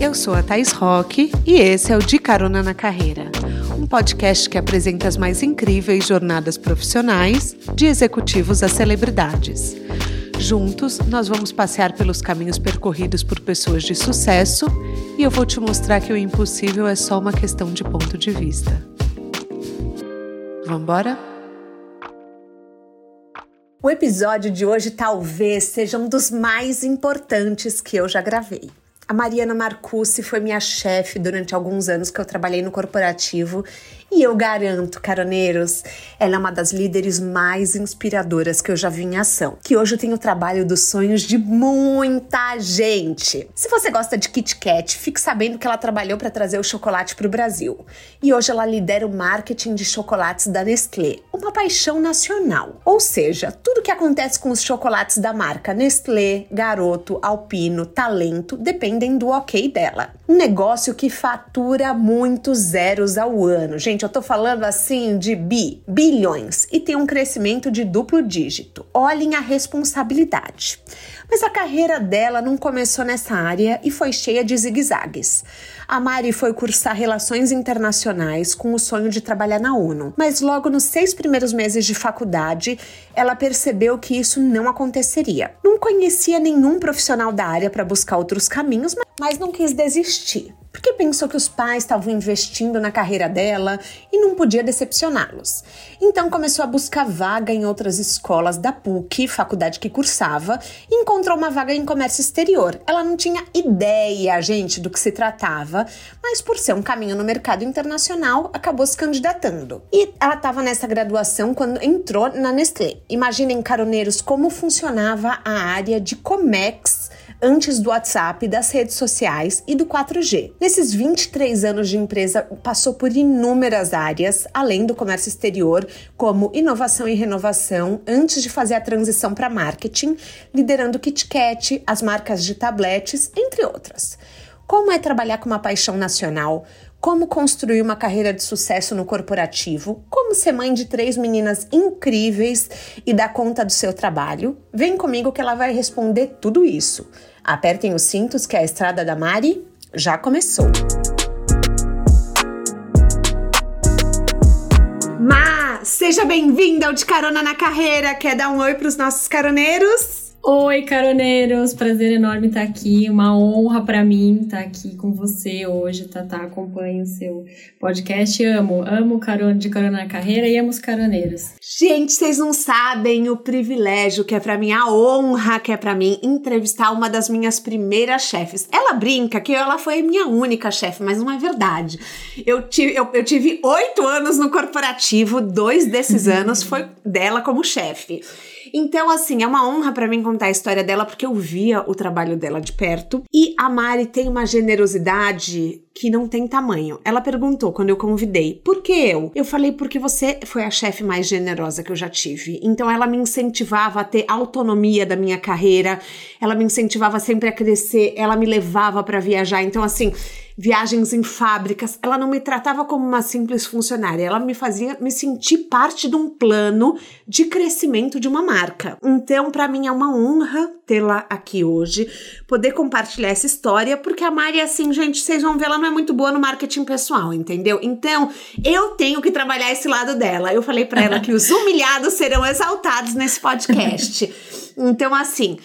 Eu sou a Thais Roque e esse é o De Carona na Carreira, um podcast que apresenta as mais incríveis jornadas profissionais de executivos a celebridades. Juntos, nós vamos passear pelos caminhos percorridos por pessoas de sucesso e eu vou te mostrar que o impossível é só uma questão de ponto de vista. Vamos embora? O episódio de hoje talvez seja um dos mais importantes que eu já gravei. A Mariana Marcucci foi minha chefe durante alguns anos que eu trabalhei no corporativo e eu garanto, caroneiros, ela é uma das líderes mais inspiradoras que eu já vi em ação. Que hoje tenho o trabalho dos sonhos de muita gente. Se você gosta de Kit Kat, fique sabendo que ela trabalhou para trazer o chocolate para o Brasil. E hoje ela lidera o marketing de chocolates da Nestlé, uma paixão nacional. Ou seja, tudo que acontece com os chocolates da marca Nestlé, Garoto, Alpino, Talento dependem do ok dela. Um negócio que fatura muitos zeros ao ano. Gente, Gente, eu tô falando assim de bi, bilhões, e tem um crescimento de duplo dígito. Olhem a responsabilidade. Mas a carreira dela não começou nessa área e foi cheia de zigue-zagues. A Mari foi cursar Relações Internacionais com o sonho de trabalhar na ONU, mas logo nos seis primeiros meses de faculdade, ela percebeu que isso não aconteceria. Não conhecia nenhum profissional da área para buscar outros caminhos, mas não quis desistir porque pensou que os pais estavam investindo na carreira dela e não podia decepcioná-los. Então começou a buscar vaga em outras escolas da PUC, faculdade que cursava, e encontrou uma vaga em comércio exterior. Ela não tinha ideia, gente, do que se tratava, mas por ser um caminho no mercado internacional, acabou se candidatando. E ela estava nessa graduação quando entrou na Nestlé. Imaginem, caroneiros, como funcionava a área de Comex antes do WhatsApp, das redes sociais e do 4G. Nesses 23 anos de empresa, passou por inúmeras áreas, além do comércio exterior, como inovação e renovação, antes de fazer a transição para marketing, liderando o KitKat, as marcas de tabletes, entre outras. Como é trabalhar com uma paixão nacional? Como construir uma carreira de sucesso no corporativo? Como ser mãe de três meninas incríveis e dar conta do seu trabalho? Vem comigo que ela vai responder tudo isso. Apertem os cintos que a estrada da Mari já começou. Má, seja bem-vinda ao De Carona na Carreira. Quer dar um oi para os nossos caroneiros? Oi, caroneiros! Prazer enorme estar aqui. Uma honra para mim estar aqui com você hoje, Tatá. Acompanho o seu podcast. Amo, amo carona de carona na carreira e amo os caroneiros. Gente, vocês não sabem o privilégio que é para mim, a honra que é para mim entrevistar uma das minhas primeiras chefes. Ela brinca que ela foi minha única chefe, mas não é verdade. Eu tive, eu, eu tive oito anos no corporativo, dois desses anos foi dela como chefe. Então, assim, é uma honra para mim contar a história dela porque eu via o trabalho dela de perto. E a Mari tem uma generosidade que não tem tamanho. Ela perguntou quando eu convidei, por que eu? Eu falei, porque você foi a chefe mais generosa que eu já tive. Então ela me incentivava a ter autonomia da minha carreira, ela me incentivava sempre a crescer, ela me levava para viajar. Então, assim, viagens em fábricas. Ela não me tratava como uma simples funcionária, ela me fazia me sentir parte de um plano de crescimento de uma marca. Então, para mim é uma honra tê-la aqui hoje, poder compartilhar essa história, porque a Mari, assim, gente, vocês vão ver, ela não é muito boa no marketing pessoal, entendeu? Então, eu tenho que trabalhar esse lado dela. Eu falei para ela que os humilhados serão exaltados nesse podcast. Então, assim,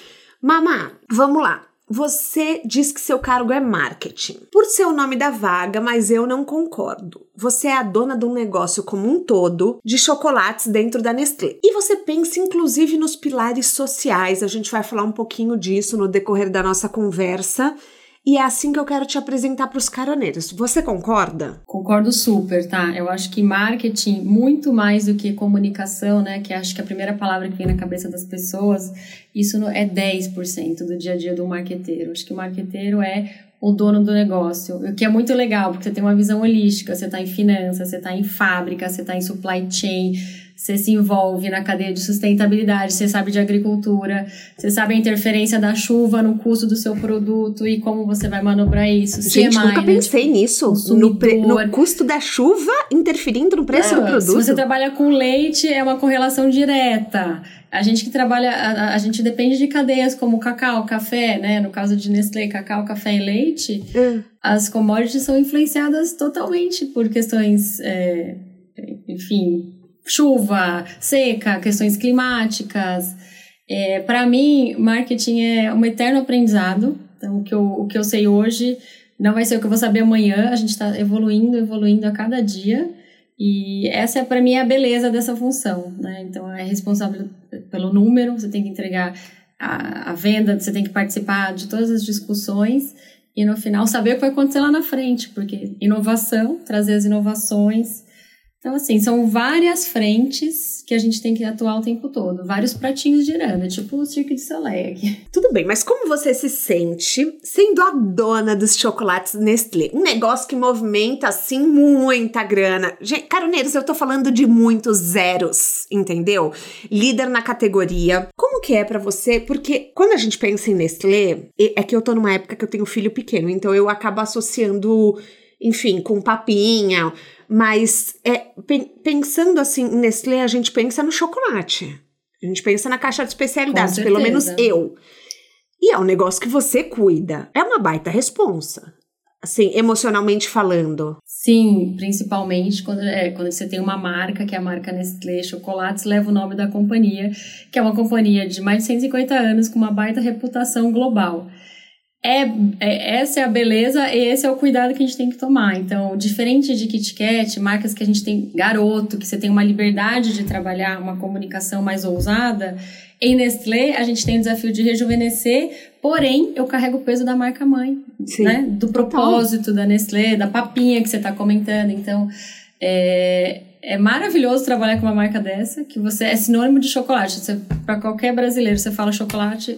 Mamá, vamos lá. Você diz que seu cargo é marketing. Por ser o nome da vaga, mas eu não concordo. Você é a dona de um negócio como um todo de chocolates dentro da Nestlé. E você pensa inclusive nos pilares sociais. A gente vai falar um pouquinho disso no decorrer da nossa conversa. E é assim que eu quero te apresentar para os caroneiros. Você concorda? Concordo super, tá? Eu acho que marketing, muito mais do que comunicação, né? Que acho que a primeira palavra que vem na cabeça das pessoas, isso é 10% do dia a dia do marqueteiro. Acho que o marqueteiro é o dono do negócio, o que é muito legal, porque você tem uma visão holística, você está em finanças, você está em fábrica, você está em supply chain, você se envolve na cadeia de sustentabilidade, você sabe de agricultura, você sabe a interferência da chuva no custo do seu produto e como você vai manobrar isso. Gente, CMI, nunca pensei nisso. No, pre, no, custo da chuva interferindo no preço do produto. Se você trabalha com leite, é uma correlação direta. A gente que trabalha, a, a, gente depende de cadeias como cacau, café, né? No caso de Nestlé, cacau, café e leite, hum. as commodities são influenciadas totalmente por questões, é, enfim, chuva, seca, questões climáticas. É, para mim, marketing é um eterno aprendizado. Então, o que, eu, o que eu sei hoje não vai ser o que eu vou saber amanhã. A gente está evoluindo, evoluindo a cada dia. E essa, é para mim, a beleza dessa função. Né? Então, é responsável pelo número, você tem que entregar a, a venda, você tem que participar de todas as discussões e, no final, saber o que vai acontecer lá na frente. Porque inovação, trazer as inovações então, assim, são várias frentes que a gente tem que atuar o tempo todo, vários pratinhos girando, tipo o Cirque de Soleil aqui. Tudo bem, mas como você se sente sendo a dona dos chocolates Nestlé? Um negócio que movimenta, assim, muita grana. Gente, caroneiros, eu tô falando de muitos zeros, entendeu? Líder na categoria. Como que é para você? Porque quando a gente pensa em Nestlé, é que eu tô numa época que eu tenho filho pequeno, então eu acabo associando enfim, com papinha, mas é, pensando assim em Nestlé, a gente pensa no chocolate. A gente pensa na caixa de especialidades, pelo menos eu. E é um negócio que você cuida. É uma baita responsa. Assim, emocionalmente falando. Sim, principalmente quando, é, quando você tem uma marca, que é a marca Nestlé Chocolates, leva o nome da companhia, que é uma companhia de mais de 150 anos, com uma baita reputação global é, é, essa é a beleza e esse é o cuidado que a gente tem que tomar. Então, diferente de Kit Kat, marcas que a gente tem garoto, que você tem uma liberdade de trabalhar uma comunicação mais ousada, em Nestlé a gente tem o desafio de rejuvenescer, porém eu carrego o peso da marca mãe, Sim, né? Do propósito da Nestlé, da papinha que você está comentando. Então, é, é maravilhoso trabalhar com uma marca dessa, que você é sinônimo de chocolate. Para qualquer brasileiro, você fala chocolate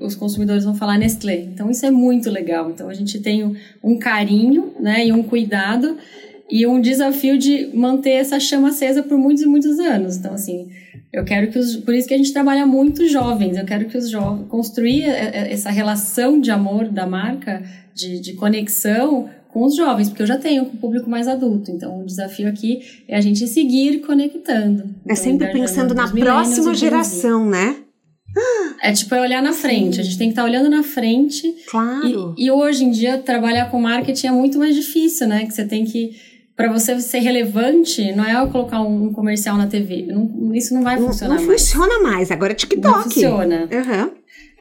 os consumidores vão falar Nestlé. Então isso é muito legal. Então a gente tem um carinho, né, e um cuidado e um desafio de manter essa chama acesa por muitos e muitos anos. Então assim, eu quero que os, por isso que a gente trabalha muito jovens. Eu quero que os jovens construir essa relação de amor da marca, de, de conexão com os jovens, porque eu já tenho com o público mais adulto. Então, o desafio aqui é a gente seguir conectando. É sempre então, pensando na próxima geração, né? É tipo, é olhar na frente. A gente tem que estar tá olhando na frente. Claro. E, e, hoje em dia, trabalhar com marketing é muito mais difícil, né? Que você tem que. Para você ser relevante, não é eu colocar um comercial na TV. Não, isso não vai funcionar não, não mais. funciona mais. Agora é TikTok. Não funciona. Uhum.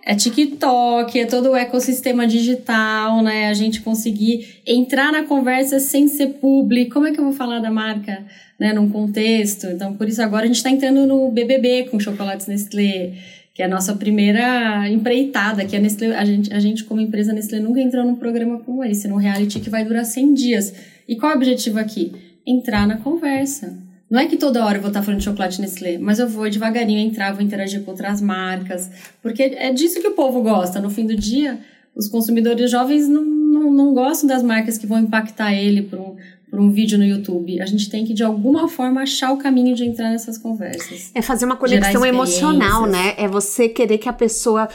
É TikTok, é todo o ecossistema digital, né? A gente conseguir entrar na conversa sem ser público. Como é que eu vou falar da marca, né? Num contexto. Então, por isso agora a gente está entrando no BBB com chocolates Nestlé que é a nossa primeira empreitada, que a Nestlé, a gente, a gente como empresa Nestlé nunca entrou num programa como esse, num reality que vai durar 100 dias. E qual é o objetivo aqui? Entrar na conversa. Não é que toda hora eu vou estar falando de chocolate Nestlé, mas eu vou devagarinho entrar, vou interagir com outras marcas, porque é disso que o povo gosta. No fim do dia, os consumidores jovens não, não, não gostam das marcas que vão impactar ele por um, por um vídeo no YouTube. A gente tem que, de alguma forma, achar o caminho de entrar nessas conversas. É fazer uma conexão emocional, né? É você querer que a pessoa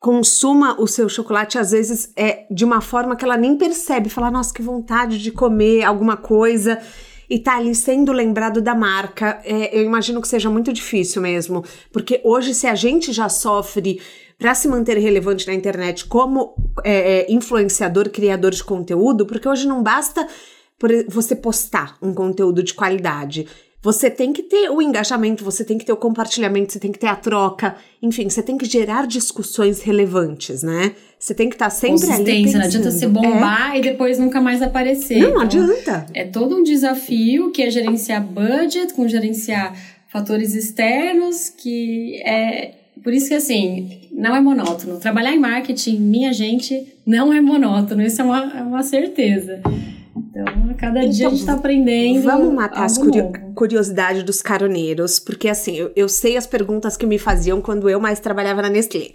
consuma o seu chocolate, às vezes, é de uma forma que ela nem percebe. Falar, nossa, que vontade de comer alguma coisa e tá ali sendo lembrado da marca, é, eu imagino que seja muito difícil mesmo, porque hoje se a gente já sofre para se manter relevante na internet como é, é influenciador, criador de conteúdo, porque hoje não basta por você postar um conteúdo de qualidade. Você tem que ter o engajamento, você tem que ter o compartilhamento, você tem que ter a troca, enfim, você tem que gerar discussões relevantes, né? Você tem que estar tá sempre ali pensando. Não adianta se bombar é. e depois nunca mais aparecer. Não, não então, adianta. É todo um desafio que é gerenciar budget, com gerenciar fatores externos, que é por isso que assim, não é monótono. Trabalhar em marketing, minha gente, não é monótono. Isso é uma, é uma certeza. Então, a cada então, dia a gente está aprendendo. Vamos matar as curiosidades dos caroneiros, porque assim, eu, eu sei as perguntas que me faziam quando eu mais trabalhava na Nestlé.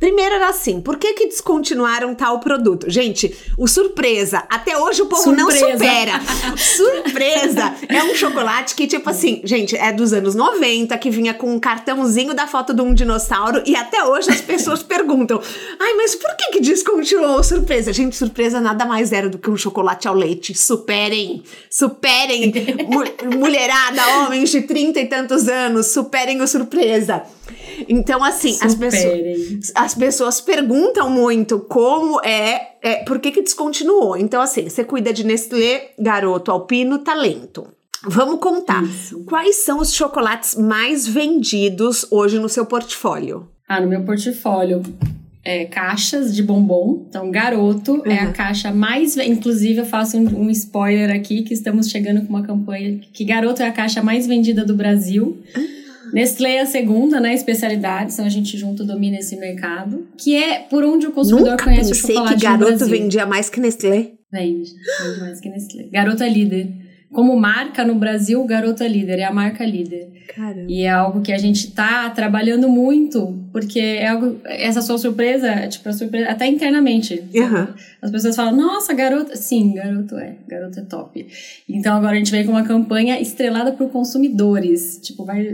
Primeiro era assim, por que que descontinuaram tal produto? Gente, o surpresa, até hoje o povo surpresa. não supera. surpresa é um chocolate que, tipo assim, gente, é dos anos 90, que vinha com um cartãozinho da foto de um dinossauro e até hoje as pessoas perguntam, ai, mas por que que descontinuou surpresa? Gente, surpresa nada mais era do que um chocolate ao leite. Superem, superem, mulherada, homens de trinta e tantos anos, superem o surpresa. Então, assim, as pessoas, as pessoas perguntam muito como é, é por que, que descontinuou. Então, assim, você cuida de Nestlé, garoto, alpino, talento. Vamos contar. Isso. Quais são os chocolates mais vendidos hoje no seu portfólio? Ah, no meu portfólio. É, caixas de bombom. Então, garoto uhum. é a caixa mais. Inclusive, eu faço um, um, spoiler aqui que estamos chegando com uma campanha que garoto é a caixa mais vendida do Brasil. Uhum. Nestlé é a segunda, né, especialidade, então a gente junto domina esse mercado, que é por onde o consumidor Nunca conhece o chocolate que garoto vendia mais que Nestlé. Vende, vende mais que Nestlé. Garoto é líder. Como marca no Brasil, Garota Líder é a marca líder. Caramba. E é algo que a gente tá trabalhando muito, porque é algo, essa sua surpresa, tipo, a surpresa até internamente. Uhum. As pessoas falam, nossa, garota. Sim, garoto é, garoto é top. Então agora a gente vem com uma campanha estrelada por consumidores. Tipo, vai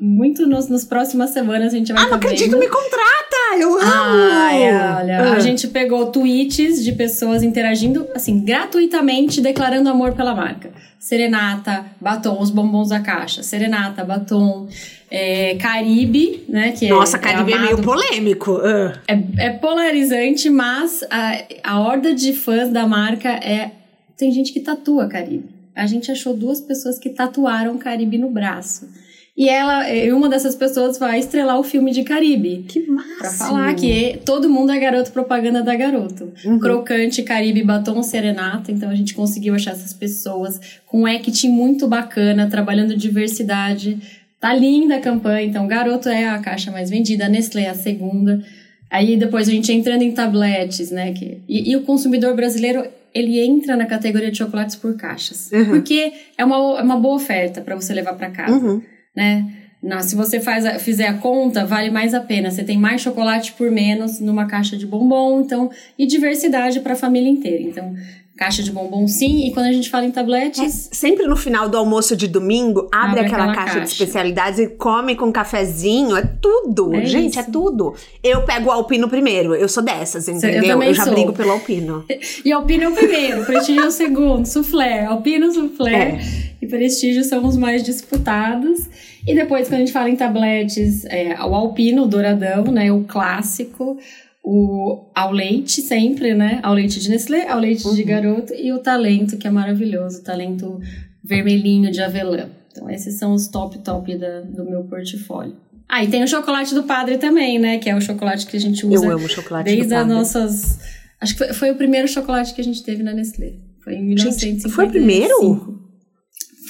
muito nos, nas próximas semanas a gente vai. Ah, não acredito, me contrata! Eu amo! Ai, olha, a gente pegou tweets de pessoas interagindo, assim, gratuitamente, declarando amor pela marca serenata, batom, os bombons da caixa, serenata, batom, é, Caribe, né? Que é Nossa, é, Caribe é, é meio polêmico. Uh. É, é, polarizante, mas a, a horda de fãs da marca é. Tem gente que tatua Caribe. A gente achou duas pessoas que tatuaram Caribe no braço. E ela, uma dessas pessoas vai estrelar o filme de Caribe. Que massa! Pra falar que todo mundo é garoto propaganda da garoto. Uhum. Crocante, Caribe, batom, serenata. Então a gente conseguiu achar essas pessoas com um acting muito bacana, trabalhando diversidade. Tá linda a campanha. Então, garoto é a caixa mais vendida, a Nestlé é a segunda. Aí depois a gente entrando em tabletes, né? Que, e, e o consumidor brasileiro ele entra na categoria de chocolates por caixas. Uhum. Porque é uma, é uma boa oferta para você levar para casa. Uhum né? Na, se você faz fizer a conta, vale mais a pena. Você tem mais chocolate por menos numa caixa de bombom, então, e diversidade para a família inteira. Então, caixa de bombom sim, e quando a gente fala em tabletes. É, sempre no final do almoço de domingo, abre, abre aquela, aquela caixa, caixa, de especialidades e come com um cafezinho. É tudo, é gente, é isso. é tudo. Eu pego o alpino primeiro, eu sou dessas, entendeu? Eu, eu já sou. brigo pelo alpino. e alpino é o primeiro, prestígio é o segundo, soufflé, alpino, soufflé. É e prestígio são os mais disputados. E depois, quando a gente fala em tabletes, é, o alpino, o douradão, né, o clássico, o ao leite sempre, né, ao leite de Nestlé, ao leite uhum. de garoto e o talento, que é maravilhoso, o talento vermelhinho de avelã. Então, esses são os top, top da, do meu portfólio. Ah, e tem o chocolate do padre também, né? Que é o chocolate que a gente usa. Eu amo chocolate desde as nossas. Acho que foi, foi, o primeiro chocolate que a gente teve na Nestlé. Foi em 1955. Gente, foi o primeiro?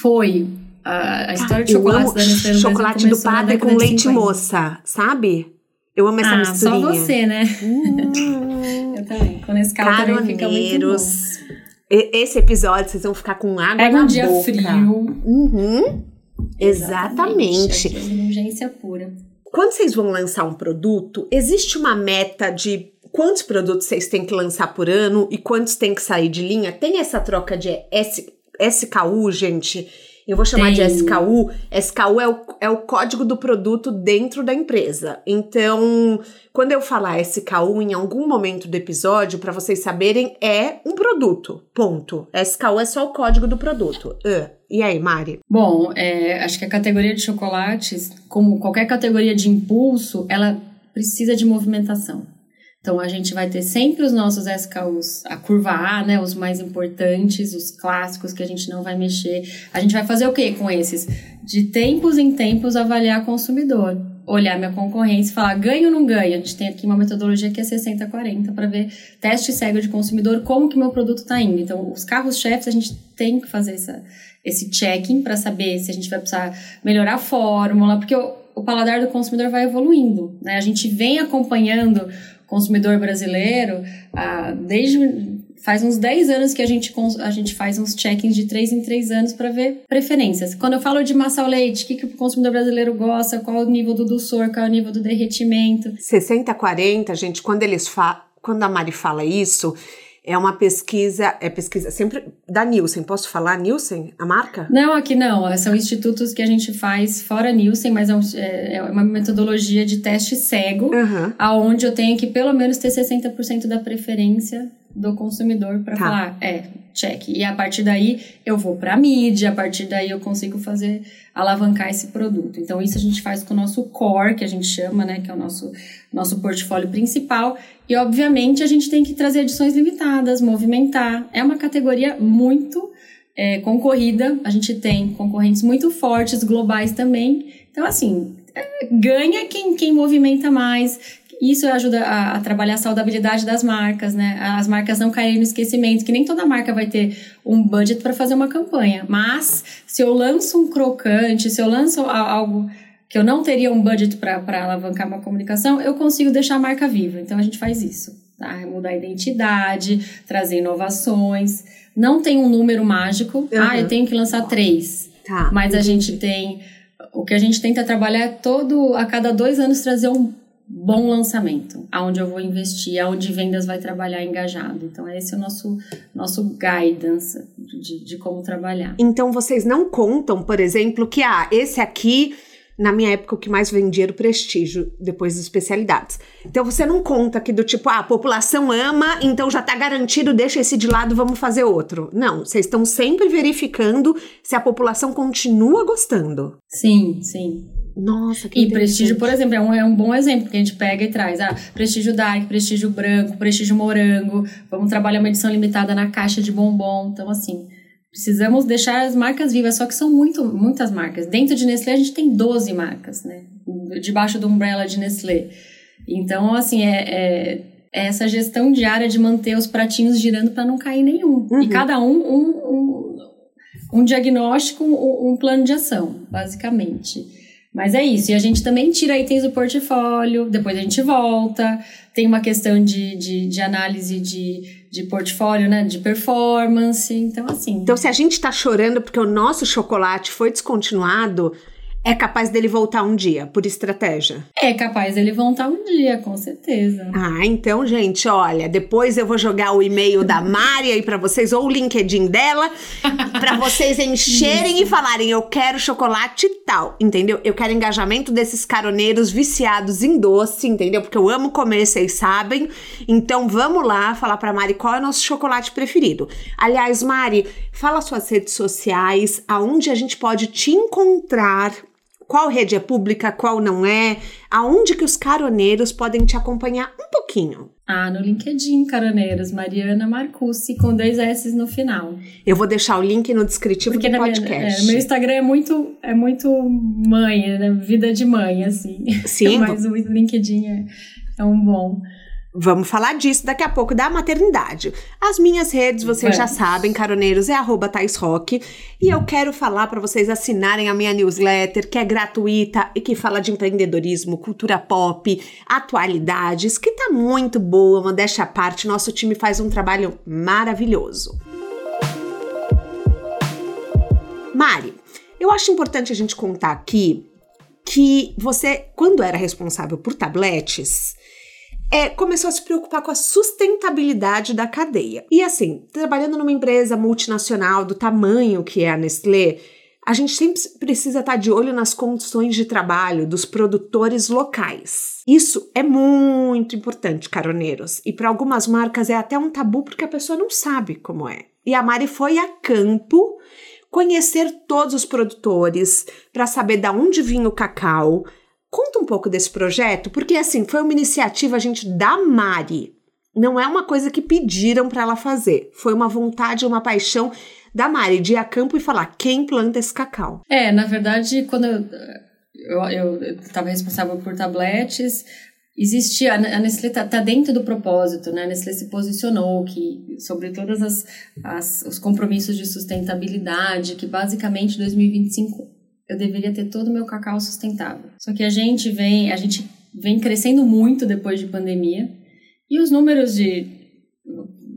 foi a, a história de chocolate da Nestlé Chocolate do padre com leite moça, sabe? Eu amo essa ah, misturinha. só você, né? Hum. eu também. Com esse caldo também fica muito bom. Esse episódio vocês vão ficar com água Pega na um dia boca. frio. Uhum. Exatamente. Exatamente. Urgência pura. Quando vocês vão lançar um produto, existe uma meta de quantos produtos vocês têm que lançar por ano e quantos têm que sair de linha? Tem essa troca de S, SKU, gente. Eu vou chamar Tem. de SKU. SKU é o, é o código do produto dentro da empresa. Então, quando eu falar SKU em algum momento do episódio, para vocês saberem, é um produto. Ponto. SKU é só o código do produto. Uh. E aí, Mari? Bom, é, acho que a categoria de chocolates, como qualquer categoria de impulso, ela precisa de movimentação. Então a gente vai ter sempre os nossos SKUs, a curva A, né, os mais importantes, os clássicos que a gente não vai mexer. A gente vai fazer o que com esses? De tempos em tempos avaliar consumidor, olhar minha concorrência e falar ganho ou não ganho. A gente tem aqui uma metodologia que é 60-40 para ver teste cego de consumidor, como que meu produto está indo. Então os carros-chefes a gente tem que fazer essa, esse checking para saber se a gente vai precisar melhorar a fórmula, porque o, o paladar do consumidor vai evoluindo, né? A gente vem acompanhando consumidor brasileiro, ah, desde faz uns 10 anos que a gente, a gente faz uns check-ins de 3 em 3 anos para ver preferências. Quando eu falo de massa ao leite, o que, que o consumidor brasileiro gosta, qual o nível do dulçor, qual é o nível do derretimento. 60-40, gente, quando eles quando a Mari fala isso, é uma pesquisa, é pesquisa sempre da Nielsen. Posso falar Nielsen, a marca? Não, aqui não. São institutos que a gente faz fora Nielsen, mas é, um, é, é uma metodologia de teste cego, uhum. aonde eu tenho que pelo menos ter 60% da preferência do consumidor para tá. falar, é, check. E a partir daí eu vou para a mídia, a partir daí eu consigo fazer alavancar esse produto. Então isso a gente faz com o nosso core, que a gente chama, né, que é o nosso nosso portfólio principal. E obviamente a gente tem que trazer edições limitadas, movimentar. É uma categoria muito é, concorrida. A gente tem concorrentes muito fortes, globais também. Então assim, é, ganha quem, quem movimenta mais, isso ajuda a, a, trabalhar a saudabilidade das marcas, né? As marcas não caírem no esquecimento, que nem toda marca vai ter um budget para fazer uma campanha. Mas se eu lanço um crocante, se eu lanço algo que eu não teria um budget para alavancar uma comunicação, eu consigo deixar a marca viva. Então a gente faz isso, tá? Mudar a identidade, trazer inovações. Não tem um número mágico. Uhum. Ah, eu tenho que lançar três. Tá, mas entendi. a gente tem. O que a gente tenta trabalhar é todo, a cada dois anos, trazer um bom lançamento, aonde eu vou investir, aonde vendas vai trabalhar engajado. Então, esse é o nosso, nosso guidance de, de como trabalhar. Então, vocês não contam, por exemplo, que ah, esse aqui na minha época, o que mais vendia era o prestígio, depois das especialidades. Então você não conta que do tipo, ah, a população ama, então já tá garantido, deixa esse de lado, vamos fazer outro. Não, vocês estão sempre verificando se a população continua gostando. Sim, sim. Nossa, que E prestígio, por exemplo, é um, é um bom exemplo que a gente pega e traz. Ah, prestígio dark, prestígio branco, prestígio morango. Vamos trabalhar uma edição limitada na caixa de bombom. Então, assim, precisamos deixar as marcas vivas. Só que são muito, muitas marcas. Dentro de Nestlé, a gente tem 12 marcas, né? Debaixo do umbrella de Nestlé. Então, assim, é, é, é essa gestão diária de manter os pratinhos girando para não cair nenhum. Uhum. E cada um, um, um, um diagnóstico, um, um plano de ação, basicamente. Mas é isso. E a gente também tira itens do portfólio, depois a gente volta. Tem uma questão de, de, de análise de, de portfólio, né? De performance. Então, assim. Então, se a gente tá chorando porque o nosso chocolate foi descontinuado, é capaz dele voltar um dia, por estratégia? É capaz dele voltar um dia, com certeza. Ah, então, gente, olha, depois eu vou jogar o e-mail da Mari aí para vocês, ou o LinkedIn dela, para vocês encherem e falarem: eu quero chocolate tal, entendeu? Eu quero engajamento desses caroneiros viciados em doce, entendeu? Porque eu amo comer, vocês sabem. Então vamos lá falar pra Mari qual é o nosso chocolate preferido. Aliás, Mari, fala suas redes sociais, aonde a gente pode te encontrar qual rede é pública, qual não é, aonde que os caroneiros podem te acompanhar um pouquinho. Ah, no LinkedIn, caroneiros, Mariana Marcucci, com dois S no final. Eu vou deixar o link no descritivo Porque do podcast. Minha, é, meu Instagram é muito, é muito mãe, né? vida de mãe, assim. Sim. Mas o LinkedIn é, é um bom. Vamos falar disso daqui a pouco, da maternidade. As minhas redes, vocês Vamos. já sabem, caroneiros, é arroba Rock. E eu quero falar para vocês assinarem a minha newsletter, que é gratuita e que fala de empreendedorismo, cultura pop, atualidades, que tá muito boa, modéstia à parte. Nosso time faz um trabalho maravilhoso. Mari, eu acho importante a gente contar aqui que você, quando era responsável por tabletes, é, começou a se preocupar com a sustentabilidade da cadeia. E assim, trabalhando numa empresa multinacional do tamanho que é a Nestlé, a gente sempre precisa estar de olho nas condições de trabalho dos produtores locais. Isso é muito importante, caroneiros. E para algumas marcas é até um tabu porque a pessoa não sabe como é. E a Mari foi a campo conhecer todos os produtores para saber da onde vinha o cacau, Conta um pouco desse projeto, porque assim, foi uma iniciativa, gente, da Mari. Não é uma coisa que pediram para ela fazer. Foi uma vontade, uma paixão da Mari de ir a campo e falar quem planta esse cacau. É, na verdade, quando eu estava responsável por tabletes, existia a Nestlé está tá dentro do propósito, né? A Nestlé se posicionou que sobre todas as, as os compromissos de sustentabilidade, que basicamente 2025 eu deveria ter todo o meu cacau sustentável. Só que a gente vem, a gente vem crescendo muito depois de pandemia. E os números de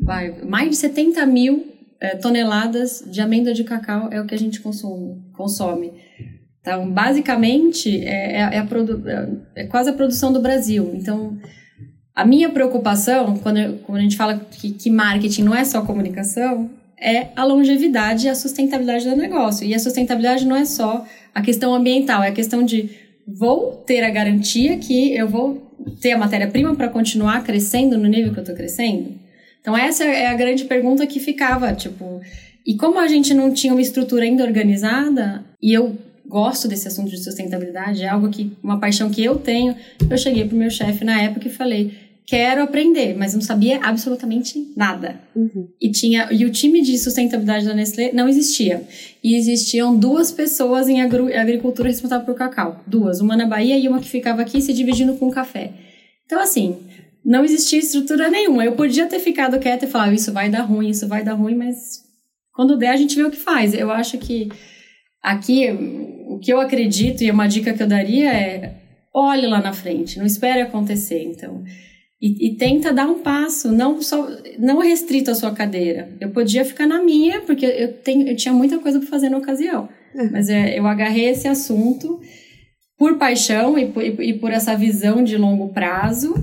vai, mais de 70 mil é, toneladas de amêndoa de cacau é o que a gente consome. consome. Então, basicamente, é, é, é, a é, é quase a produção do Brasil. Então, a minha preocupação, quando, eu, quando a gente fala que, que marketing não é só comunicação, é a longevidade e a sustentabilidade do negócio. E a sustentabilidade não é só a questão ambiental, é a questão de vou ter a garantia que eu vou ter a matéria-prima para continuar crescendo no nível que eu estou crescendo? Então, essa é a grande pergunta que ficava, tipo. E como a gente não tinha uma estrutura ainda organizada, e eu gosto desse assunto de sustentabilidade, é algo que, uma paixão que eu tenho, eu cheguei pro meu chefe na época e falei, quero aprender, mas não sabia absolutamente nada. Uhum. E tinha e o time de sustentabilidade da Nestlé não existia. E existiam duas pessoas em agricultura responsável por cacau. Duas, uma na Bahia e uma que ficava aqui se dividindo com café. Então, assim, não existia estrutura nenhuma. Eu podia ter ficado quieta e falar, isso vai dar ruim, isso vai dar ruim, mas quando der a gente vê o que faz. Eu acho que aqui o que eu acredito e uma dica que eu daria é olhe lá na frente, não espere acontecer, então. E, e, tenta dar um passo, não só não restrito à sua cadeira. Eu podia ficar na minha, porque eu, tenho, eu tinha muita coisa para fazer na ocasião. Uhum. Mas é, eu agarrei esse assunto por paixão e por, e por essa visão de longo prazo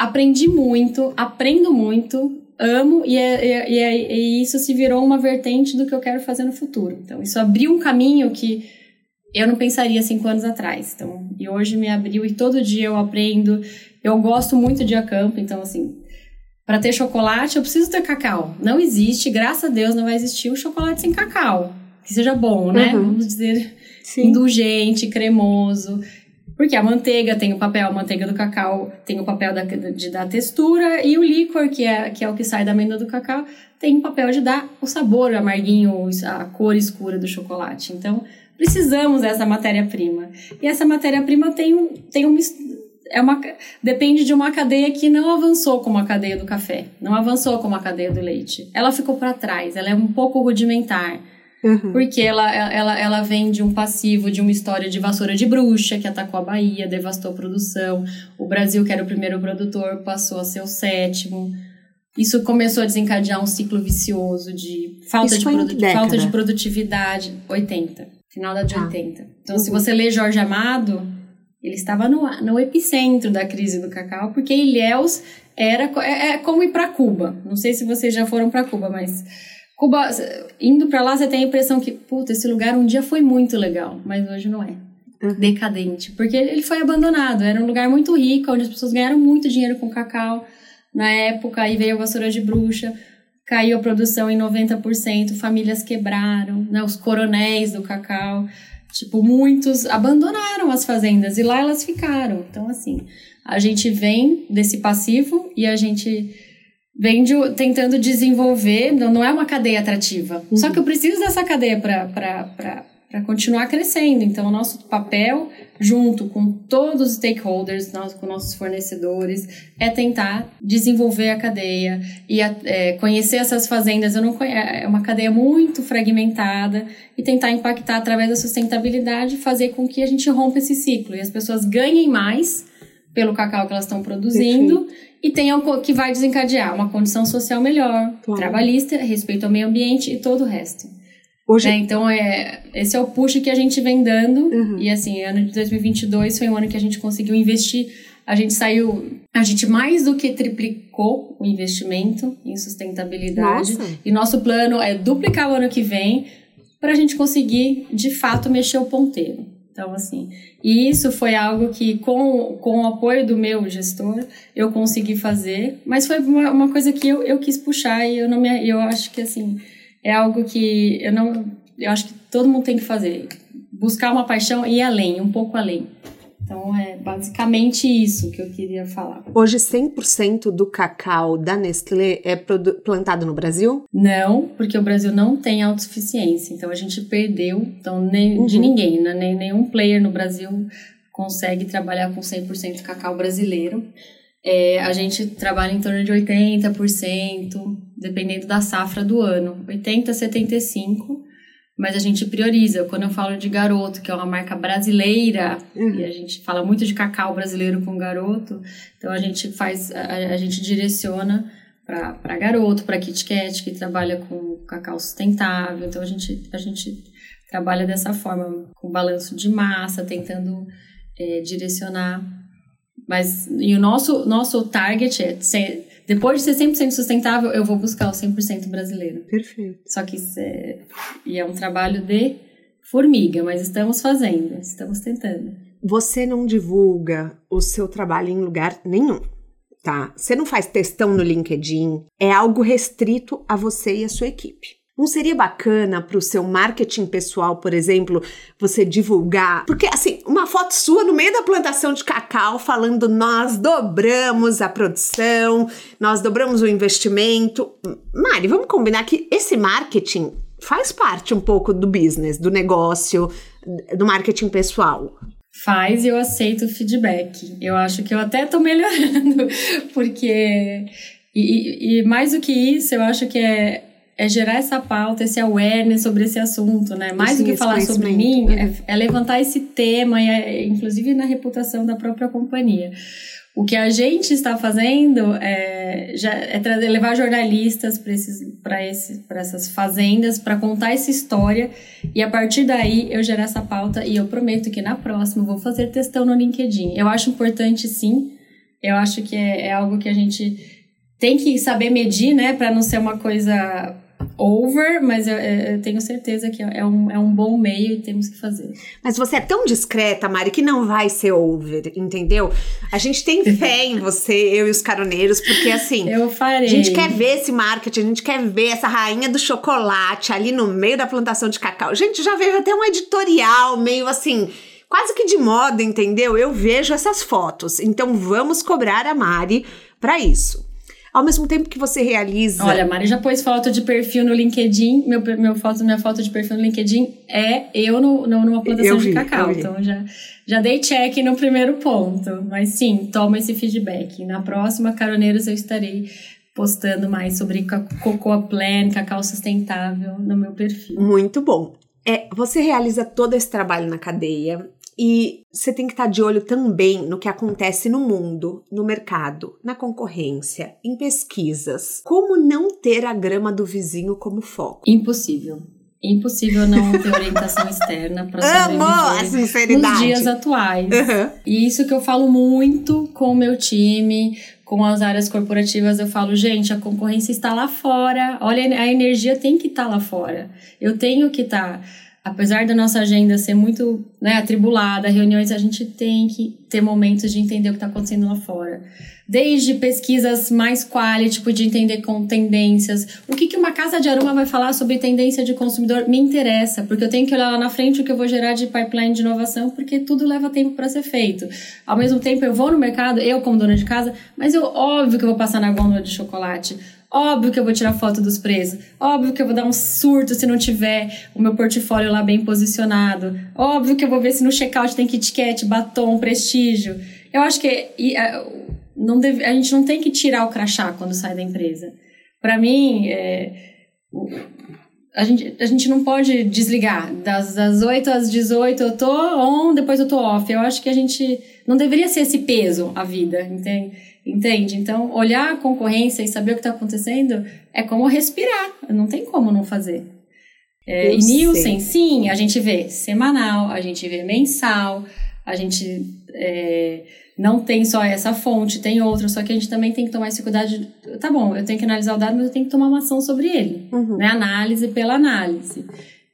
aprendi muito, aprendo muito, amo e, é, é, e, é, e, isso se virou uma vertente do que eu quero fazer no futuro. Então, isso abriu um caminho que eu não pensaria cinco anos atrás. Então, e hoje me abriu e todo dia eu aprendo. Eu gosto muito de acampo, então, assim, para ter chocolate eu preciso ter cacau. Não existe, graças a Deus, não vai existir um chocolate sem cacau. Que seja bom, né? Uhum. Vamos dizer, Sim. indulgente, cremoso. Porque a manteiga tem o papel, a manteiga do cacau tem o papel da, de dar textura e o líquor, que é, que é o que sai da amêndoa do cacau, tem o papel de dar o sabor, amarguinho, a cor escura do chocolate. Então, precisamos dessa matéria-prima. E essa matéria-prima tem, tem uma, é uma, depende de uma cadeia que não avançou como a cadeia do café, não avançou como a cadeia do leite. Ela ficou para trás, ela é um pouco rudimentar. Uhum. Porque ela, ela, ela vem de um passivo, de uma história de vassoura de bruxa que atacou a Bahia, devastou a produção. O Brasil, que era o primeiro produtor, passou a ser o sétimo. Isso começou a desencadear um ciclo vicioso de falta, de, produ falta de produtividade. 80, final da de ah. 80. Então, uhum. se você lê Jorge Amado, ele estava no, no epicentro da crise do cacau, porque Ilhéus era é, é como ir para Cuba. Não sei se vocês já foram para Cuba, mas Cuba, indo para lá, você tem a impressão que, puta, esse lugar um dia foi muito legal, mas hoje não é. Uhum. Decadente. Porque ele foi abandonado. Era um lugar muito rico, onde as pessoas ganharam muito dinheiro com cacau. Na época, aí veio a vassoura de bruxa, caiu a produção em 90%, famílias quebraram, né? Os coronéis do cacau. Tipo, muitos abandonaram as fazendas e lá elas ficaram. Então, assim, a gente vem desse passivo e a gente vem de, tentando desenvolver, não, não é uma cadeia atrativa. Uhum. Só que eu preciso dessa cadeia para continuar crescendo. Então, o nosso papel, junto com todos os stakeholders, nós, com nossos fornecedores, é tentar desenvolver a cadeia e é, conhecer essas fazendas. Eu não conheço, é uma cadeia muito fragmentada e tentar impactar através da sustentabilidade, fazer com que a gente rompa esse ciclo e as pessoas ganhem mais pelo cacau que elas estão produzindo Perfeito e o que vai desencadear uma condição social melhor, claro. trabalhista, respeito ao meio ambiente e todo o resto. Hoje... Né? Então, é, esse é o push que a gente vem dando. Uhum. E assim, ano de 2022 foi um ano que a gente conseguiu investir. A gente saiu, a gente mais do que triplicou o investimento em sustentabilidade. Nossa. E nosso plano é duplicar o ano que vem para a gente conseguir, de fato, mexer o ponteiro. Então, assim, e isso foi algo que, com, com o apoio do meu gestor, eu consegui fazer, mas foi uma, uma coisa que eu, eu quis puxar e eu não me, eu acho que, assim, é algo que eu não, eu acho que todo mundo tem que fazer. Buscar uma paixão e ir além, um pouco além. Então é basicamente isso que eu queria falar. Hoje 100% do cacau da Nestlé é plantado no Brasil? Não, porque o Brasil não tem autossuficiência. Então a gente perdeu, então nem uhum. de ninguém, né? Nem, nenhum player no Brasil consegue trabalhar com 100% cacau brasileiro. É, a gente trabalha em torno de 80%, dependendo da safra do ano. 80, 75 mas a gente prioriza. Quando eu falo de garoto, que é uma marca brasileira, uhum. e a gente fala muito de cacau brasileiro com garoto, então a gente faz, a, a gente direciona para garoto, para Kit Kat, que trabalha com cacau sustentável. Então a gente, a gente trabalha dessa forma, com balanço de massa, tentando é, direcionar. Mas e o nosso, nosso target é depois de ser 100% sustentável, eu vou buscar o 100% brasileiro. Perfeito. Só que isso é, e é um trabalho de formiga, mas estamos fazendo, estamos tentando. Você não divulga o seu trabalho em lugar nenhum tá? Você não faz testão no LinkedIn, é algo restrito a você e a sua equipe. Não seria bacana para o seu marketing pessoal, por exemplo, você divulgar? Porque, assim, uma foto sua no meio da plantação de cacau falando nós dobramos a produção, nós dobramos o investimento. Mari, vamos combinar que esse marketing faz parte um pouco do business, do negócio, do marketing pessoal faz e eu aceito o feedback. Eu acho que eu até tô melhorando, porque. E, e, mais do que isso, eu acho que é, é gerar essa pauta, esse awareness sobre esse assunto, né? Mais do que falar sobre mim, é, é, levantar esse tema, e é, inclusive na reputação da própria companhia. O que a gente está fazendo é, já, é trazer, levar jornalistas para esse, essas fazendas para contar essa história e a partir daí eu gerar essa pauta e eu prometo que na próxima eu vou fazer testão no LinkedIn. Eu acho importante sim, eu acho que é, é algo que a gente tem que saber medir, né, para não ser uma coisa over, mas eu, eu, tenho certeza que é um, é um bom meio e temos que fazer. Mas você é tão discreta, Mari, que não vai ser over, entendeu? A gente tem fé em você, eu e os caroneiros, porque assim. Eu farei. A gente quer ver esse marketing, a gente quer ver essa rainha do chocolate ali no meio da plantação de cacau. Gente, já vejo até um editorial meio assim quase que de moda, entendeu? Eu vejo essas fotos. Então vamos cobrar a Mari para isso ao mesmo tempo que você realiza. Olha, Mari já pôs foto de perfil no LinkedIn. Meu, meu foto, minha foto de perfil no LinkedIn é eu no, no numa plantação vi, de cacau. Então já, já dei check no primeiro ponto. Mas sim, toma esse feedback. Na próxima, Caroneiros, eu estarei postando mais sobre Cocoa Plan, cacau sustentável no meu perfil. Muito bom. É, você realiza todo esse trabalho na cadeia e você tem que estar de olho também no que acontece no mundo, no mercado, na concorrência, em pesquisas. Como não ter a grama do vizinho como foco? Impossível. Impossível não ter orientação externa para sobreviver sinceridade. nos dias atuais. Uhum. E isso que eu falo muito com o meu time, com as áreas corporativas, eu falo, gente, a concorrência está lá fora. Olha, a energia tem que estar tá lá fora. Eu tenho que estar tá apesar da nossa agenda ser muito né, atribulada, reuniões, a gente tem que ter momentos de entender o que está acontecendo lá fora. Desde pesquisas mais quali, tipo de entender com tendências. O que, que uma casa de aroma vai falar sobre tendência de consumidor me interessa, porque eu tenho que olhar lá na frente o que eu vou gerar de pipeline de inovação, porque tudo leva tempo para ser feito. Ao mesmo tempo, eu vou no mercado, eu como dona de casa, mas eu óbvio que vou passar na gôndola de chocolate Óbvio que eu vou tirar foto dos preços. Óbvio que eu vou dar um surto se não tiver o meu portfólio lá bem posicionado. Óbvio que eu vou ver se no checkout tem Kit Kat, batom, prestígio. Eu acho que e, a, não deve, a gente não tem que tirar o crachá quando sai da empresa. Para mim, é, a, gente, a gente não pode desligar. Das, das 8 às 18 eu tô on, depois eu tô off. Eu acho que a gente não deveria ser esse peso a vida, entende? Entende? Então, olhar a concorrência e saber o que está acontecendo é como respirar. Não tem como não fazer. É, e Nielsen, sim, a gente vê semanal, a gente vê mensal, a gente é, não tem só essa fonte, tem outra, só que a gente também tem que tomar esse cuidado. De, tá bom, eu tenho que analisar o dado, mas eu tenho que tomar uma ação sobre ele. Uhum. Né? Análise pela análise.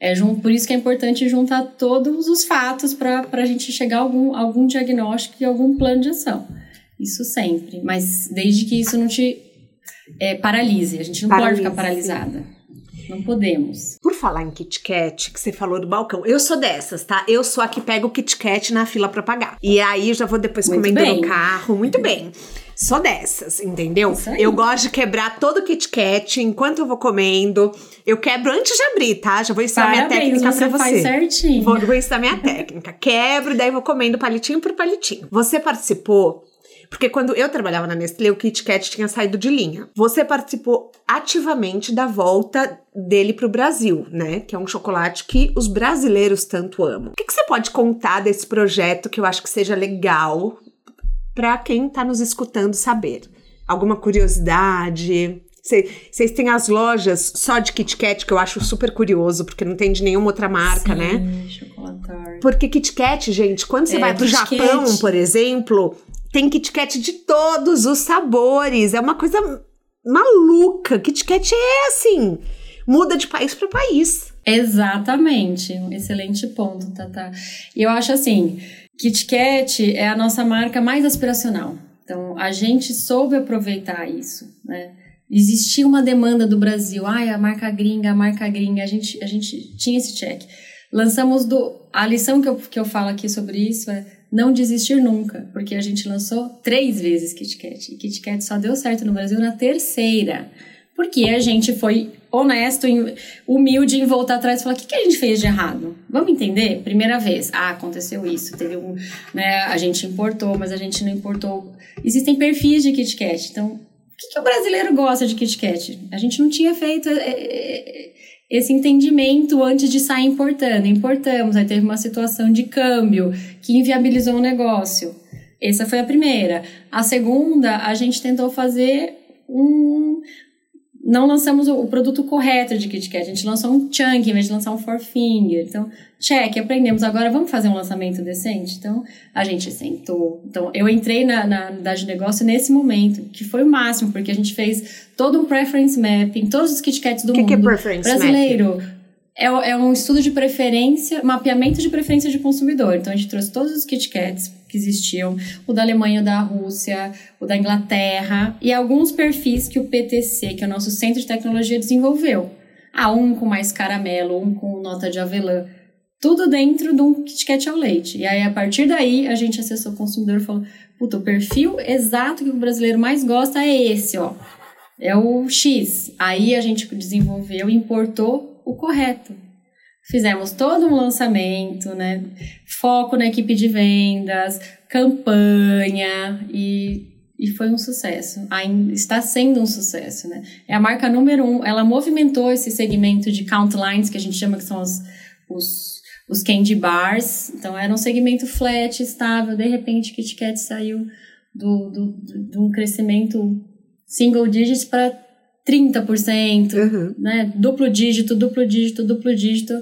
É, por isso que é importante juntar todos os fatos para a gente chegar a algum, algum diagnóstico e algum plano de ação. Isso sempre. Mas desde que isso não te é, paralise. A gente não Paralise, pode ficar paralisada. Não podemos. Por falar em Kit Kat, que você falou do balcão, eu sou dessas, tá? Eu sou a que pega o Kit Kat na fila para pagar. E aí eu já vou depois Muito comendo bem. no carro. Muito bem. Sou dessas, entendeu? Eu gosto de quebrar todo o Kit Kat enquanto eu vou comendo. Eu quebro antes de abrir, tá? Já vou ensinar Parabéns, minha técnica você pra você. Faz certinho. Vou, vou ensinar minha técnica. Quebro, daí vou comendo palitinho por palitinho. Você participou Porque quando eu trabalhava na Nestlé, o Kit Kat tinha saído de linha. Você participou ativamente da volta dele para o Brasil, né? Que é um chocolate que os brasileiros tanto amam. O que, que você pode contar desse projeto que eu acho que seja legal para quem está nos escutando saber? Alguma curiosidade? Vocês têm as lojas só de Kit Kat, que eu acho super curioso, porque não tem de nenhuma outra marca, Sim, né? Chocolatar. Porque Kit Kat, gente, quando você É, vai pro Kit Japão, Kat. por exemplo, tem Kit Kat de todos os sabores. É uma coisa maluca. Kit Kat é assim, muda de país para país. Exatamente, um excelente ponto, Tata. E eu acho assim, Kit Kat é a nossa marca mais aspiracional. Então, a gente soube aproveitar isso, né? Existia uma demanda do Brasil, ai, a marca gringa, a marca gringa, a gente, a gente tinha esse check. Lançamos do... A lição que eu, que eu falo aqui sobre isso é não desistir nunca, porque a gente lançou três vezes Kit Kat. E Kit Kat só deu certo no Brasil na terceira. Porque a gente foi honesto, humilde em voltar atrás e falar: o que, que a gente fez de errado? Vamos entender? Primeira vez, ah, aconteceu isso, teve um. Né, a gente importou, mas a gente não importou. Existem perfis de Kit Kat. Então, o que, que o brasileiro gosta de Kit Kat? A gente não tinha feito é, é, esse entendimento antes de sair importando. Importamos, aí teve uma situação de câmbio que inviabilizou o negócio. Essa foi a primeira. A segunda, a gente tentou fazer um. Não lançamos o, o produto correto de Kit Kat, a gente lançou um chunk em vez de lançar um four finger. Então, check, aprendemos. Agora vamos fazer um lançamento decente? Então, a gente sentou. Então, eu entrei na, na unidade de negócio nesse momento, que foi o máximo, porque a gente fez todo um preference mapping, todos os Kit Kats do O que, mundo. que é preference brasileiro. É, é um estudo de preferência, mapeamento de preferência de consumidor. Então, a gente trouxe todos os Kit Kats que existiam, o da Alemanha, o da Rússia, o da Inglaterra, e alguns perfis que o PTC, que é o nosso centro de tecnologia, desenvolveu. Ah, um com mais caramelo, um com nota de avelã. Tudo dentro de um Kit Kat ao leite. E aí, a partir daí, a gente acessou o consumidor e falou: puta, o perfil exato que o brasileiro mais gosta é esse, ó. É o X. Aí a gente desenvolveu importou o correto. Fizemos todo um lançamento, né? Foco na equipe de vendas, campanha e, e foi um sucesso. Ainda está sendo um sucesso, né? É a marca número um. Ela movimentou esse segmento de count lines que a gente chama que são os, os, os candy bars. Então era um segmento flat, estável. De repente, Kit Kat saiu do, do, do, de um crescimento single digits para 30%, Uhum. né? Duplo dígito, duplo dígito, duplo dígito.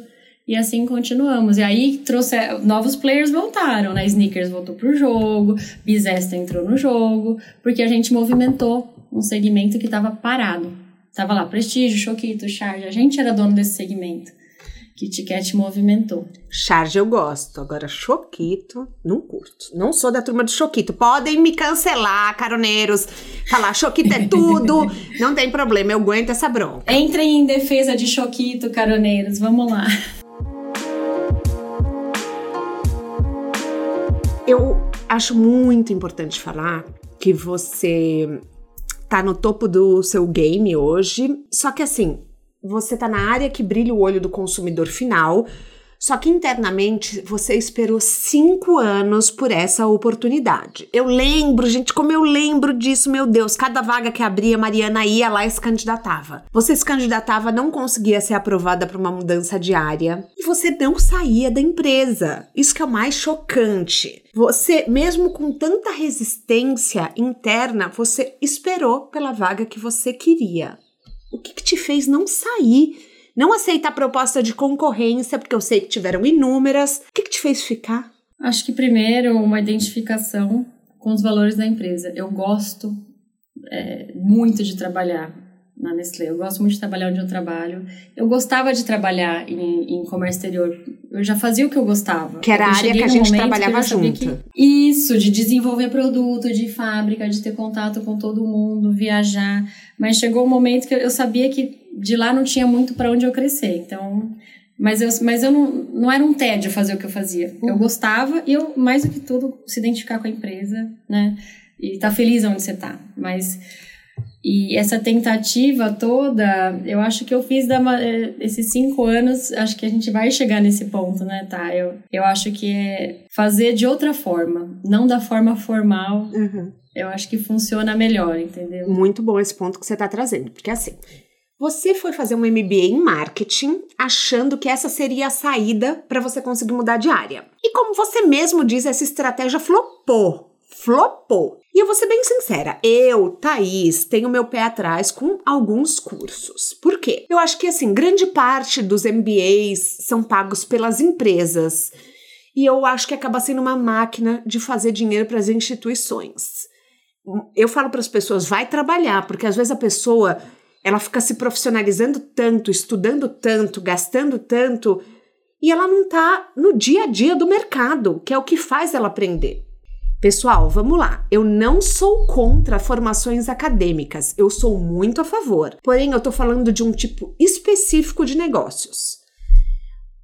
E assim continuamos. E aí trouxe novos players voltaram, né? Sneakers voltou pro jogo, Bizesta entrou no jogo, porque a gente movimentou um segmento que estava parado. Tava lá Prestígio, Choquito, Charge, a gente era dono desse segmento. Kit Kat movimentou. Charge eu gosto. Agora, Choquito, não curto. Não sou da turma do Choquito. Podem me cancelar, caroneiros. Falar Choquito é tudo. não tem problema, eu aguento essa bronca. Entrem em defesa de Choquito, caroneiros, vamos lá. Eu acho muito importante falar que você tá no topo do seu game hoje. Só que assim, você tá na área que brilha o olho do consumidor final. Só que internamente você esperou cinco anos por essa oportunidade. Eu lembro, gente, como eu lembro disso, meu Deus. Cada vaga que abria, Mariana ia lá e se candidatava. Você se candidatava, não conseguia ser aprovada para uma mudança diária. E você não saía da empresa. Isso que é o mais chocante. Você, mesmo com tanta resistência interna, você esperou pela vaga que você queria. O que, que te fez não sair? Não aceitar proposta de concorrência, porque eu sei que tiveram inúmeras. O que, que te fez ficar? Acho que primeiro uma identificação com os valores da empresa. Eu gosto é, muito de trabalhar na Nestlé. Eu gosto muito de trabalhar onde eu trabalho. Eu gostava de trabalhar em, em comércio exterior. Eu já fazia o que eu gostava. Que era a área que a gente trabalhava junto. que- Isso, de desenvolver produto, de fábrica, de ter contato com todo mundo, viajar. Mas chegou um momento que eu sabia que de lá não tinha muito para onde eu crescer. Então, mas eu, mas eu não, não era um tédio fazer o que eu fazia. Eu gostava e eu, mais do que tudo, se identificar com a empresa, né? E estar feliz onde você tá. Mas e essa tentativa toda, eu acho que eu fiz da, eh, esses cinco anos, acho que a gente vai chegar nesse ponto, né, tá? Eu, eu acho que é fazer de outra forma, não da forma formal, Uhum. eu acho que funciona melhor, entendeu? Muito bom esse ponto que você está trazendo, porque assim, você foi fazer um MBA em marketing achando que essa seria a saída para você conseguir mudar de área. E como você mesmo diz, essa estratégia flopou. Flopou. E eu vou ser bem sincera, eu, Thaís, tenho meu pé atrás com alguns cursos. Por quê? Eu acho que, assim, grande parte dos MBAs são pagos pelas empresas. E eu acho que acaba sendo uma máquina de fazer dinheiro para as instituições. Eu falo para as pessoas, vai trabalhar, porque às vezes a pessoa ela fica se profissionalizando tanto, estudando tanto, gastando tanto, e ela não está no dia a dia do mercado, que é o que faz ela aprender. Pessoal, vamos lá. Eu não sou contra formações acadêmicas, eu sou muito a favor. Porém, eu estou falando de um tipo específico de negócios.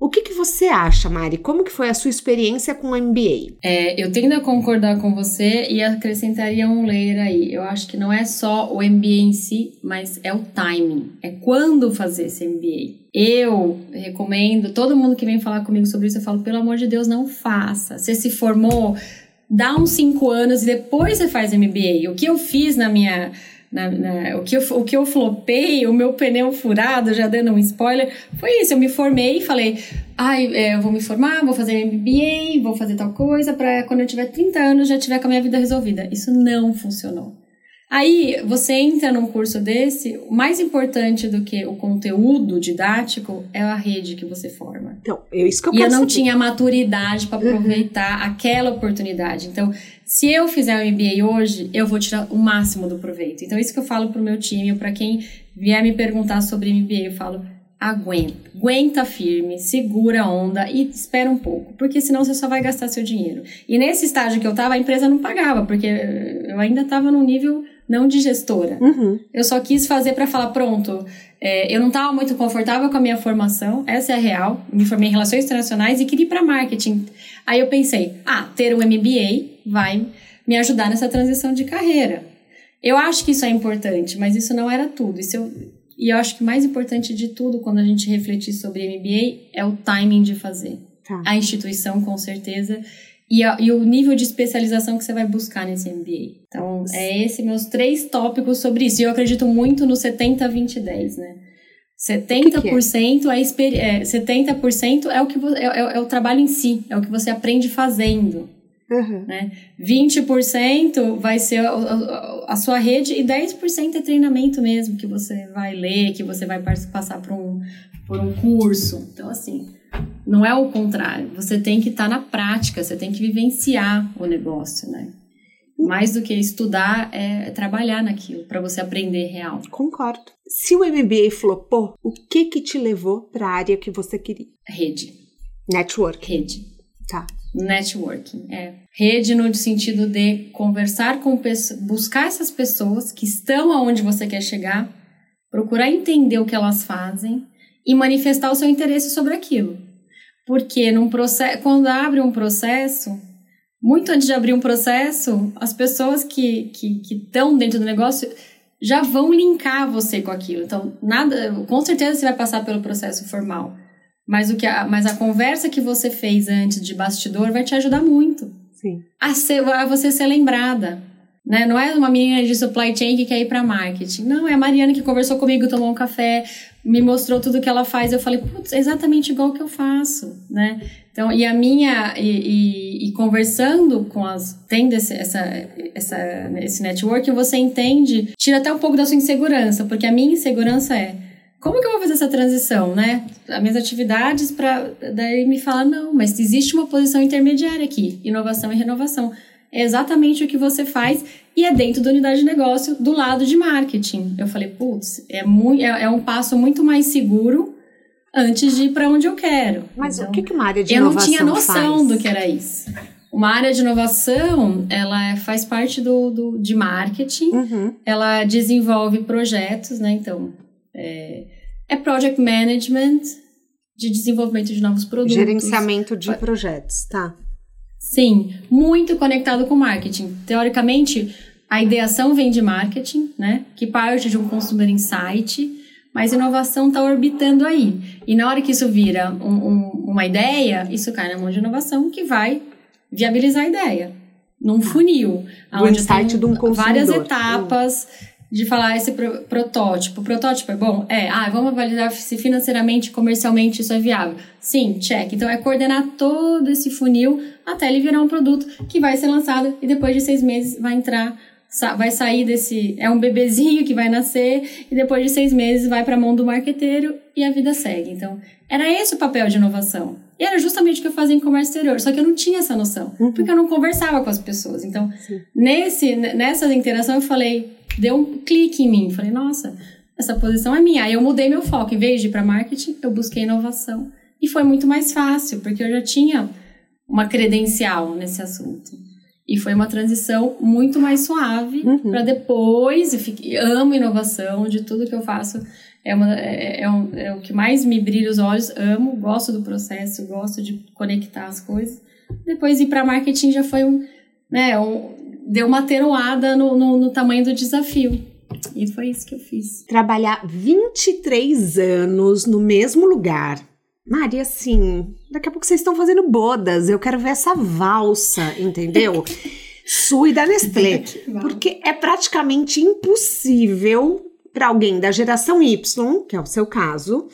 O que, que você acha, Mari? Como que foi a sua experiência com o MBA? É, eu tendo a concordar com você e acrescentaria um layer aí. Eu acho que não é só o MBA em si, mas é o timing. É quando fazer esse MBA. Eu recomendo, todo mundo que vem falar comigo sobre isso, eu falo, pelo amor de Deus, não faça. Você se formou, dá uns cinco anos e depois você faz MBA. O que eu fiz na minha na, na, o, que eu, o que eu flopei, o meu pneu furado, já dando um spoiler, foi isso. Eu me formei e falei, ai, é, eu vou me formar, vou fazer MBA, vou fazer tal coisa, para quando eu tiver 30 anos já tiver com a minha vida resolvida. Isso não funcionou. Aí você entra num curso desse, o mais importante do que o conteúdo didático é a rede que você forma. Então, é isso que eu E eu não saber. tinha maturidade para uhum. aproveitar uhum. aquela oportunidade. Então, se eu fizer um MBA hoje, eu vou tirar o máximo do proveito. Então, isso que eu falo pro meu time, para quem vier me perguntar sobre MBA, eu falo: aguenta, aguenta firme, segura a onda e espera um pouco, porque senão você só vai gastar seu dinheiro. E nesse estágio que eu tava, a empresa não pagava, porque eu ainda tava num nível não de gestora. Uhum. Eu só quis fazer para falar, pronto, é, eu não estava muito confortável com a minha formação, essa é a real. Me formei em relações internacionais e queria ir para marketing. Aí eu pensei, ah, ter um MBA vai me ajudar nessa transição de carreira. Eu acho que isso é importante, mas isso não era tudo. Isso eu, e eu acho que mais importante de tudo quando a gente refletir sobre MBA é o timing de fazer. Tá. A instituição, com certeza e, a, e, o nível de especialização que você vai buscar nesse MBA. Então, é esse meus três tópicos sobre isso. E eu acredito muito no 70, 20, 10, né? 70% que que é? é 70% é o que é, é, é, o trabalho em si, é o que você aprende fazendo. Uhum. Né? 20% vai ser a, a, a, sua rede e 10% é treinamento mesmo, que você vai ler, que você vai passar por um, por um curso. Então, assim, não é o contrário. Você tem que estar tá na prática, você tem que vivenciar o negócio, né? Mais do que estudar é trabalhar naquilo para você aprender real. Concordo. Se o MBA flopou, o que que te levou para a área que você queria? Rede. Network. Rede. Tá. Networking, é. Rede no sentido de conversar com pessoas, buscar essas pessoas que estão aonde você quer chegar, procurar entender o que elas fazem e manifestar o seu interesse sobre aquilo. Porque num processo, quando abre um processo, muito antes de abrir um processo, as pessoas que que estão dentro do negócio já vão linkar você com aquilo. Então, nada, com certeza você vai passar pelo processo formal. Mas o que a, mas a conversa que você fez antes de bastidor vai te ajudar muito. Sim. A, ser, a você ser lembrada. Né? Não é uma menina de supply chain que quer ir para marketing. Não, é a Mariana que conversou comigo, tomou um café, me mostrou tudo que ela faz. Eu falei, putz, é exatamente igual que eu faço, né? Então, e a minha, e, e, e conversando com as, tendo esse, essa, essa, esse networking, você entende, tira até um pouco da sua insegurança, porque a minha insegurança é, como que eu vou fazer essa transição, né? As minhas atividades para daí me falar não, mas existe uma posição intermediária aqui, inovação e renovação. É exatamente o que você faz e é dentro da unidade de negócio do lado de marketing. Eu falei, putz, é, muito, é, é um passo muito mais seguro antes de ir para onde eu quero. Mas então, o que, que uma área de inovação faz? Eu não tinha noção faz? do que era isso. Uma área de inovação, ela faz parte do, do de marketing, uhum. ela desenvolve projetos, né? Então, é, é project management de desenvolvimento de novos produtos. Gerenciamento de projetos, tá. Sim, muito conectado com marketing. Teoricamente, a ideação vem de marketing, né? Que parte de um consumer insight, mas inovação está orbitando aí. E na hora que isso vira um, um, uma ideia, isso cai na mão de inovação que vai viabilizar a ideia. num funil. Onde insight de um consumidor. Várias etapas. Hum de falar esse pro, protótipo. O protótipo é bom? É. Ah, vamos avaliar se financeiramente, comercialmente isso é viável. Sim, check. Então é coordenar todo esse funil até ele virar um produto que vai ser lançado e depois de seis meses vai entrar, vai sair desse. É um bebezinho que vai nascer e depois de seis meses vai para a mão do marqueteiro e a vida segue. Então era esse o papel de inovação. E era justamente o que eu fazia em comércio exterior, só que eu não tinha essa noção, uhum. porque eu não conversava com as pessoas. Então, nesse, nessa interação eu falei, deu um clique em mim. Falei, nossa, essa posição é minha. Aí eu mudei meu foco. Em vez de ir para marketing, eu busquei inovação. E foi muito mais fácil, porque eu já tinha uma credencial nesse assunto. E foi uma transição muito mais suave uhum. para depois. Eu fiquei, amo inovação, de tudo que eu faço. É, uma, é, é, um, é o que mais me brilha os olhos. Amo, gosto do processo, gosto de conectar as coisas. Depois ir para marketing já foi um, né, um, deu uma atenuada no, no, no tamanho do desafio. E foi isso que eu fiz. Trabalhar 23 anos no mesmo lugar. Maria, assim, daqui a pouco vocês estão fazendo bodas. Eu quero ver essa valsa, entendeu? Sua e da Nestlé. Porque é praticamente impossível para alguém da geração Y, que é o seu caso,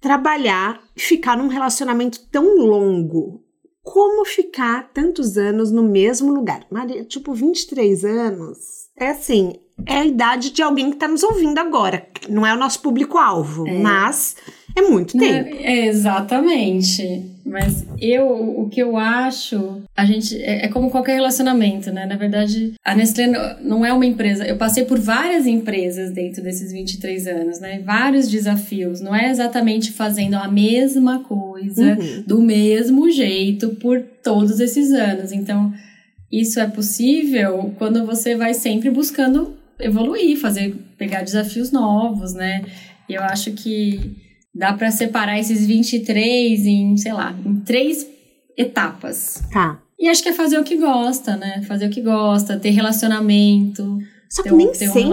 trabalhar e ficar num relacionamento tão longo como ficar tantos anos no mesmo lugar. Maria, tipo, 23 anos. É assim, é a idade de alguém que está nos ouvindo agora. Não é o nosso público-alvo, é. mas é muito tempo. É, exatamente. Mas eu, o que eu acho, a gente é, é, como qualquer relacionamento, né? Na verdade, a Nestlé não é uma empresa. Eu passei por várias empresas dentro desses 23 anos, né? Vários desafios. Não é exatamente fazendo a mesma coisa uhum. do mesmo jeito por todos esses anos. Então, isso é possível quando você vai sempre buscando evoluir, fazer, pegar desafios novos, né? E eu acho que dá para separar esses 23 em, sei lá, em três etapas. Tá. E acho que é fazer o que gosta, né? Fazer o que gosta, ter relacionamento. Só que nem sempre um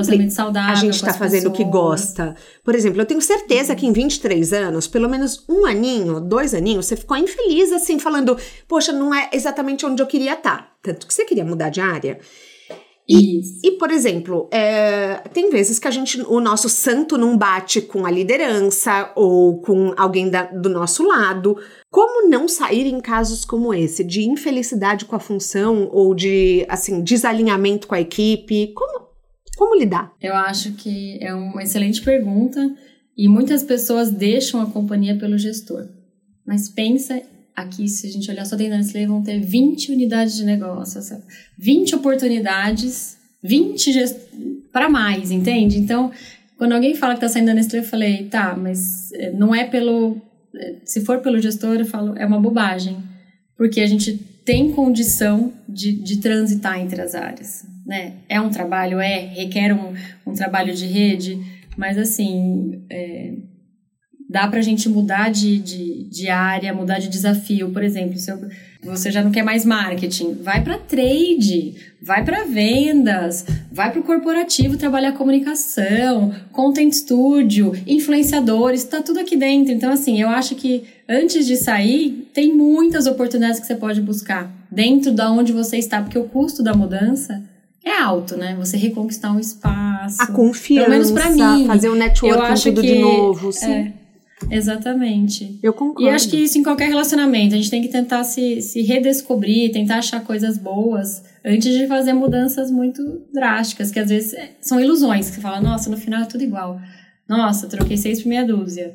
a gente está fazendo o que gosta. Por exemplo, eu tenho certeza que em 23 anos, pelo menos um aninho, dois aninhos, você ficou infeliz assim, falando, poxa, não é exatamente onde eu queria estar. Tá. Tanto que você queria mudar de área. E, e, por exemplo, é, tem vezes que a gente, o nosso santo não bate com a liderança ou com alguém da, do nosso lado. Como não sair em casos como esse, de infelicidade com a função ou de, assim, desalinhamento com a equipe? Como, como lidar? Eu acho que é uma excelente pergunta e muitas pessoas deixam a companhia pelo gestor. Mas pensa aqui, se a gente olhar só dentro da Nestlé, vão ter 20 unidades de negócio, 20 oportunidades, 20 gest... para mais, entende? Então, quando alguém fala que está saindo da Nestlé, eu falei, tá, mas eh, não é pelo. Eh, se for pelo gestor, eu falo, é uma bobagem. Porque a gente tem condição de, de transitar entre as áreas. Né? É um trabalho, é, requer um, um trabalho de rede, mas assim. É, dá para a gente mudar de, de, de, área, mudar de desafio. Por exemplo, se eu, você já não quer mais marketing, vai para trade, vai para vendas, vai para o corporativo trabalhar comunicação, content studio, influenciadores, está tudo aqui dentro. Então, assim, eu acho que antes de sair, tem muitas oportunidades que você pode buscar dentro da onde você está, porque o custo da mudança é alto, né? Você reconquistar um espaço. A confiança. Pelo menos para mim. Fazer um network tudo que, de novo, sim. É, Exatamente. Eu concordo. E acho que isso em qualquer relacionamento. A gente tem que tentar se, se redescobrir, tentar achar coisas boas antes de fazer mudanças muito drásticas, que às vezes é, são ilusões. Que você fala, nossa, no final é tudo igual. Nossa, troquei seis por meia dúzia.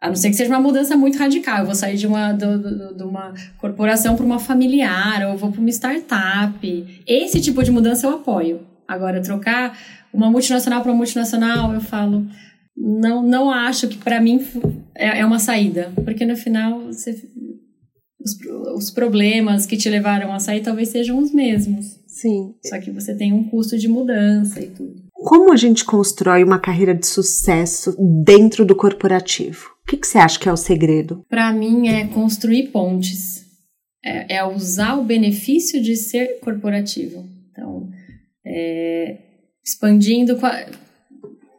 A não ser que seja uma mudança muito radical. Eu vou sair de uma, do, do, de uma corporação para uma familiar, ou vou para uma startup. Esse tipo de mudança eu apoio. Agora, trocar uma multinacional para uma multinacional, eu falo não, não acho que para mim é, é, uma saída, porque no final você, os, os problemas que te levaram a sair talvez sejam os mesmos. Sim. Só que você tem um custo de mudança e tudo. Como a gente constrói uma carreira de sucesso dentro do corporativo? O que, que você acha que é o segredo? Para mim é construir pontes. É, é, usar o benefício de ser corporativo. Então, é, expandindo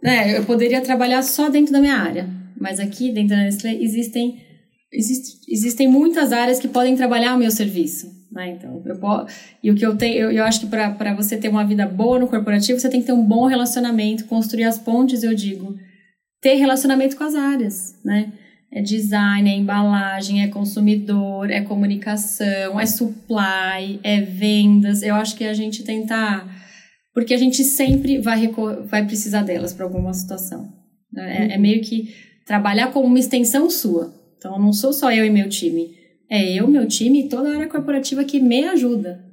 é, eu poderia trabalhar só dentro da minha área, mas aqui dentro da Nestlé existem, existe, existem muitas áreas que podem trabalhar o meu serviço. Né? Então, eu posso, e o que eu tenho, eu, eu acho que para você ter uma vida boa no corporativo, você tem que ter um bom relacionamento, construir as pontes, eu digo, ter relacionamento com as áreas, né? É design, é embalagem, é consumidor, é comunicação, é supply, é vendas. Eu acho que a gente tentar. Porque a gente sempre vai, vai precisar delas para alguma situação. Né? É, é meio que trabalhar como uma extensão sua. Então, não sou só eu e meu time. É eu, meu time e toda a área corporativa que me ajuda.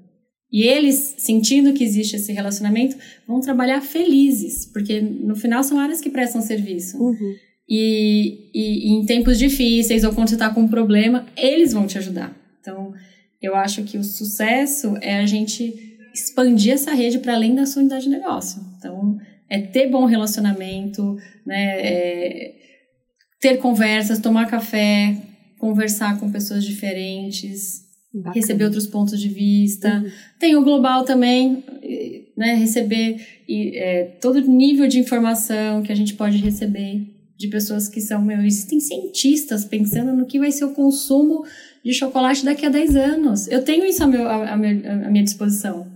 E eles, sentindo que existe esse relacionamento, vão trabalhar felizes, porque no final são áreas que prestam serviço. Uhum. E, e, e, em tempos difíceis ou quando você está com um problema, eles vão te ajudar. Então, eu acho que o sucesso é a gente expandir essa rede para além da sua unidade de negócio. Então, é ter bom relacionamento, né? É ter conversas, tomar café, conversar com pessoas diferentes, Bacana. receber outros pontos de vista. Uhum. Tem o global também, né? Receber é, todo nível de informação que a gente pode receber de pessoas que são, meu, existem cientistas pensando no que vai ser o consumo de chocolate daqui a 10 anos. Eu tenho isso à, meu, à, à minha disposição.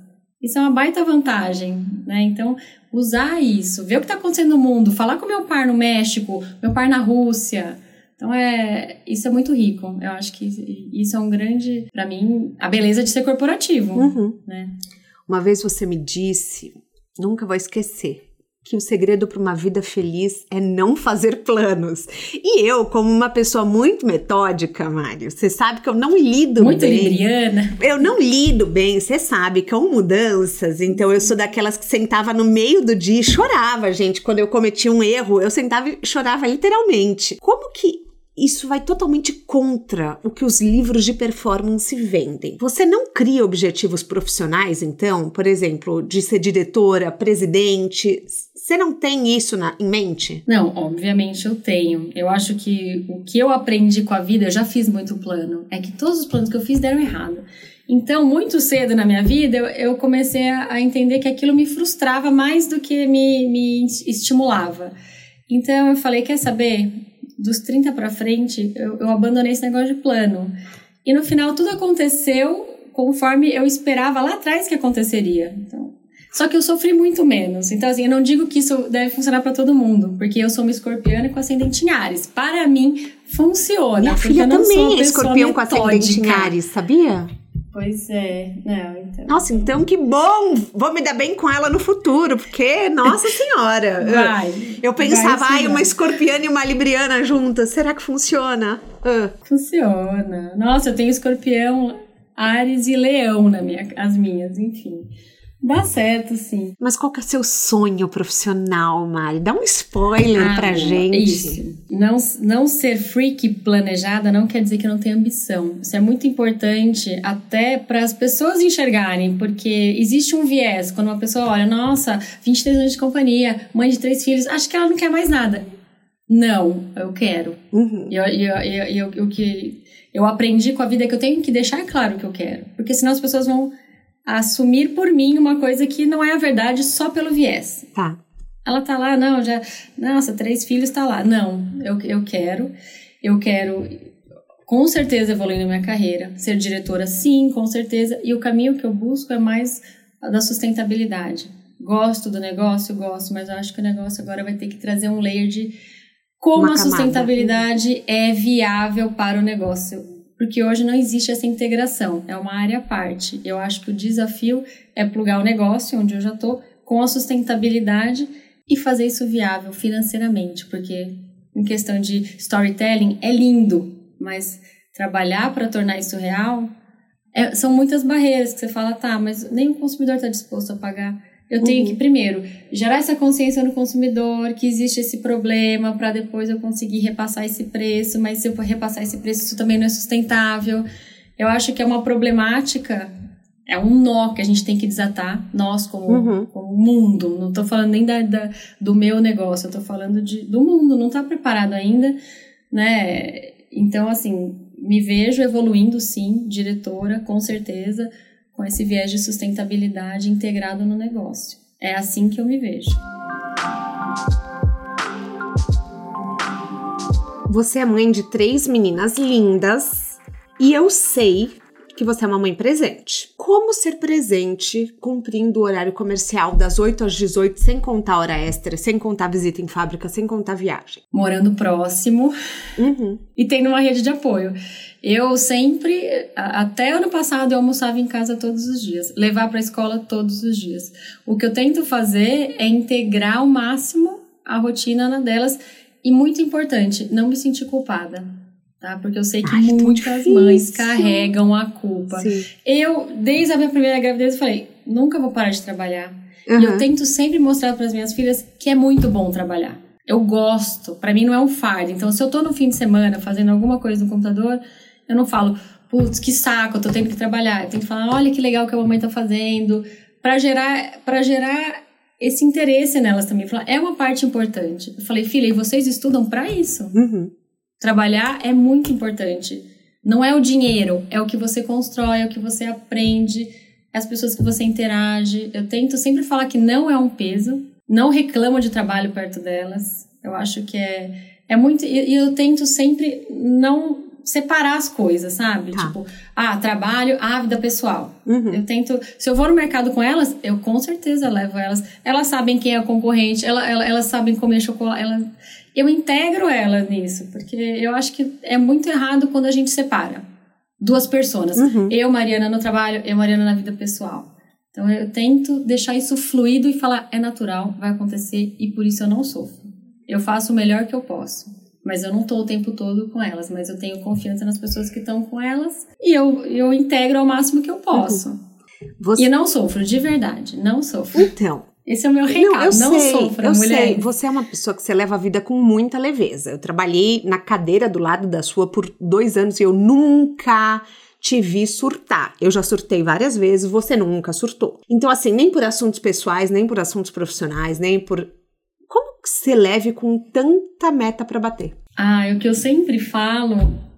Isso é uma baita vantagem, né? Então, usar isso, ver o que está acontecendo no mundo, falar com meu par no México, meu par na Rússia. Então, é, isso é muito rico. Eu acho que isso é um grande, para mim, a beleza de ser corporativo, uhum. né? Uma vez você me disse, nunca vou esquecer, que o segredo para uma vida feliz é não fazer planos. E eu, como uma pessoa muito metódica, Mário, você sabe que eu não lido muito bem. Muito libriana. Eu não lido bem, você sabe, com mudanças. Então eu sou daquelas que sentava no meio do dia e chorava, gente. Quando eu cometia um erro, eu sentava e chorava literalmente. Como que isso vai totalmente contra o que os livros de performance vendem. Você não cria objetivos profissionais, então, por exemplo, de ser diretora, presidente, você não tem isso na, em mente? Não, obviamente eu tenho. Eu acho que o que eu aprendi com a vida, eu já fiz muito plano, é que todos os planos que eu fiz deram errado. Então, muito cedo na minha vida, eu, eu comecei a, a, entender que aquilo me frustrava mais do que me, me estimulava. Então, eu falei: quer saber? Dos 30 para frente, eu, eu abandonei esse negócio de plano. E no final, tudo aconteceu conforme eu esperava lá atrás que aconteceria. Então, só que eu sofri muito menos. Então, assim, eu não digo que isso deve funcionar para todo mundo, porque eu sou uma escorpiana com ascendente em Ares. Para mim, funciona. Minha filha também é escorpião com ascendente em Ares, sabia? Pois é, não, então. Nossa, então que bom! Vou me dar bem com ela no futuro, porque, nossa senhora! Vai. Eu pensava, ai, uma escorpiana e uma libriana juntas, será que funciona? Uh. Funciona. Nossa, eu tenho escorpião, Ares e leão na minha, as minhas, enfim. Dá certo, sim. Mas qual que é seu sonho profissional, Mari? Dá um spoiler ah, pra gente. Isso. Não, não ser freak planejada não quer dizer que não tem ambição. Isso é muito importante até para as pessoas enxergarem, porque existe um viés. Quando uma pessoa olha, nossa, 23 anos de companhia, mãe de três filhos, acho que ela não quer mais nada. Não, eu quero. Uhum. Eu, eu, eu, eu, eu, que eu aprendi com a vida que eu tenho que deixar claro o que eu quero. Porque senão as pessoas vão assumir por mim uma coisa que não é a verdade só pelo viés. Tá. Ela tá lá, não, já. Nossa, três filhos tá lá. Não, eu, eu quero. Eu quero com certeza evoluir na minha carreira. Ser diretora, sim, com certeza. E o caminho que eu busco é mais da sustentabilidade. Gosto do negócio, gosto, mas eu acho que o negócio agora vai ter que trazer um layer de como Uma a sustentabilidade camada. é viável para o negócio porque hoje não existe essa integração, é uma área à parte. Eu acho que o desafio é plugar o negócio, onde eu já estou, com a sustentabilidade e fazer isso viável financeiramente, porque em questão de storytelling é lindo, mas trabalhar para tornar isso real é, são muitas barreiras que você fala, tá, mas nem o consumidor está disposto a pagar eu tenho uhum. que, primeiro, gerar essa consciência no consumidor que existe esse problema para depois eu conseguir repassar esse preço, mas se eu repassar esse preço, isso também não é sustentável. Eu acho que é uma problemática, é um nó que a gente tem que desatar, nós como, uhum. como mundo. Não estou falando nem da, da, do meu negócio, eu estou falando de, do mundo, não está preparado ainda, né? Então, assim, me vejo evoluindo, sim, diretora, com certeza com esse viés de sustentabilidade integrado no negócio. É assim que eu me vejo. Você é mãe de três meninas lindas e eu sei que você é uma mãe presente. Como ser presente cumprindo o horário comercial das 8 às 18, sem contar hora extra, sem contar visita em fábrica, sem contar viagem? Morando próximo uhum. e tendo uma rede de apoio. Eu sempre, até ano passado, eu almoçava em casa todos os dias, levar para a escola todos os dias. O que eu tento fazer é integrar ao máximo a rotina delas e muito importante, não me sentir culpada. Tá? Porque eu sei que Ai, muitas mães carregam a culpa. Sim. Eu, desde a minha primeira gravidez, falei: nunca vou parar de trabalhar. Uhum. E eu tento sempre mostrar para as minhas filhas que é muito bom trabalhar. Eu gosto, para mim não é um fardo. Então, se eu tô no fim de semana fazendo alguma coisa no computador, eu não falo, putz, que saco, eu tô tendo que trabalhar. Eu tenho que falar, olha que legal que a mamãe tá fazendo, para gerar, para gerar esse interesse nelas também. Falar, é uma parte importante. Eu falei, filha, e vocês estudam para isso? Uhum. Trabalhar é muito importante. Não é o dinheiro, é o que você constrói, é o que você aprende, é as pessoas que você interage. Eu tento sempre falar que não é um peso, não reclamo de trabalho perto delas. Eu acho que é, é muito. E eu tento sempre não separar as coisas, sabe? Tá. Tipo, ah, trabalho, ah, vida pessoal. Uhum. Eu tento. Se eu vou no mercado com elas, eu com certeza levo elas. Elas sabem quem é o concorrente, ela, ela, elas sabem comer chocolate. Ela, eu integro elas nisso, porque eu acho que é muito errado quando a gente separa duas pessoas. Uhum. Eu, Mariana, no trabalho, eu, Mariana, na vida pessoal. Então eu tento deixar isso fluido e falar, é natural, vai acontecer e por isso eu não sofro. Eu faço o melhor que eu posso. Mas eu não estou o tempo todo com elas, mas eu tenho confiança nas pessoas que estão com elas e eu, eu integro ao máximo que eu posso. Uhum. Você... E não sofro, de verdade, não sofro. Então. Esse é o meu recado, não, não sei, sofra, eu mulher. Sei. Você é uma pessoa que você leva a vida com muita leveza. Eu trabalhei na cadeira do lado da sua por dois anos e eu nunca te vi surtar. Eu já surtei várias vezes, você nunca surtou. Então, assim, nem por assuntos pessoais, nem por assuntos profissionais, nem por que você leve com tanta meta para bater? Ah, o que eu sempre falo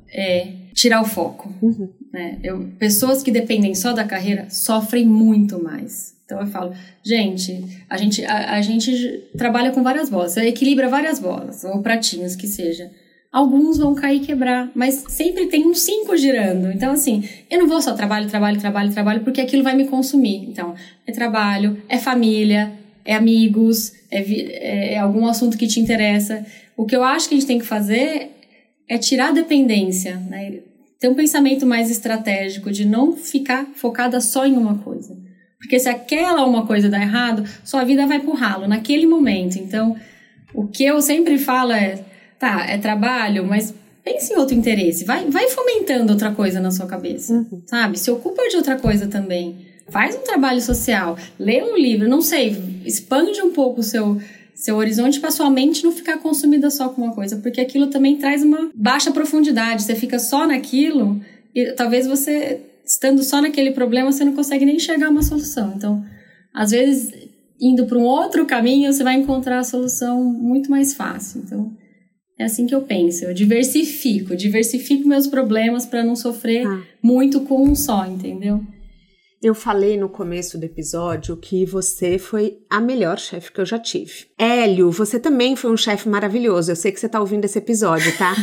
é tirar o foco. Uhum. Né? Eu, pessoas que dependem só da carreira sofrem muito mais. Então eu falo, gente, a gente, a, a gente trabalha com várias bolas, equilibra várias bolas, ou pratinhos que seja. Alguns vão cair e quebrar, mas sempre tem uns cinco girando. Então, assim, eu não vou só trabalho, trabalho, trabalho, trabalho, porque aquilo vai me consumir. Então, é trabalho, é família, é amigos, é, é, é algum assunto que te interessa. O que eu acho que a gente tem que fazer é tirar a dependência, né? ter um pensamento mais estratégico de não ficar focada só em uma coisa. Porque se aquela uma coisa dá errado, sua vida vai pro ralo naquele momento. Então, o que eu sempre falo é, tá, é trabalho, mas pense em outro interesse. Vai, vai fomentando outra coisa na sua cabeça, uhum. sabe? Se ocupa de outra coisa também. Faz um trabalho social, lê um livro, não sei, expande um pouco o seu, seu horizonte para sua mente não ficar consumida só com uma coisa, porque aquilo também traz uma baixa profundidade. Você fica só naquilo e talvez você, estando só naquele problema, você não consegue nem enxergar uma solução. Então, às vezes, indo para um outro caminho, você vai encontrar a solução muito mais fácil. Então, é assim que eu penso. Eu diversifico, diversifico meus problemas para não sofrer ah. muito com um só, entendeu? Eu falei no começo do episódio que você foi a melhor chefe que eu já tive. Hélio, você também foi um chefe maravilhoso. Eu sei que você tá ouvindo esse episódio, tá?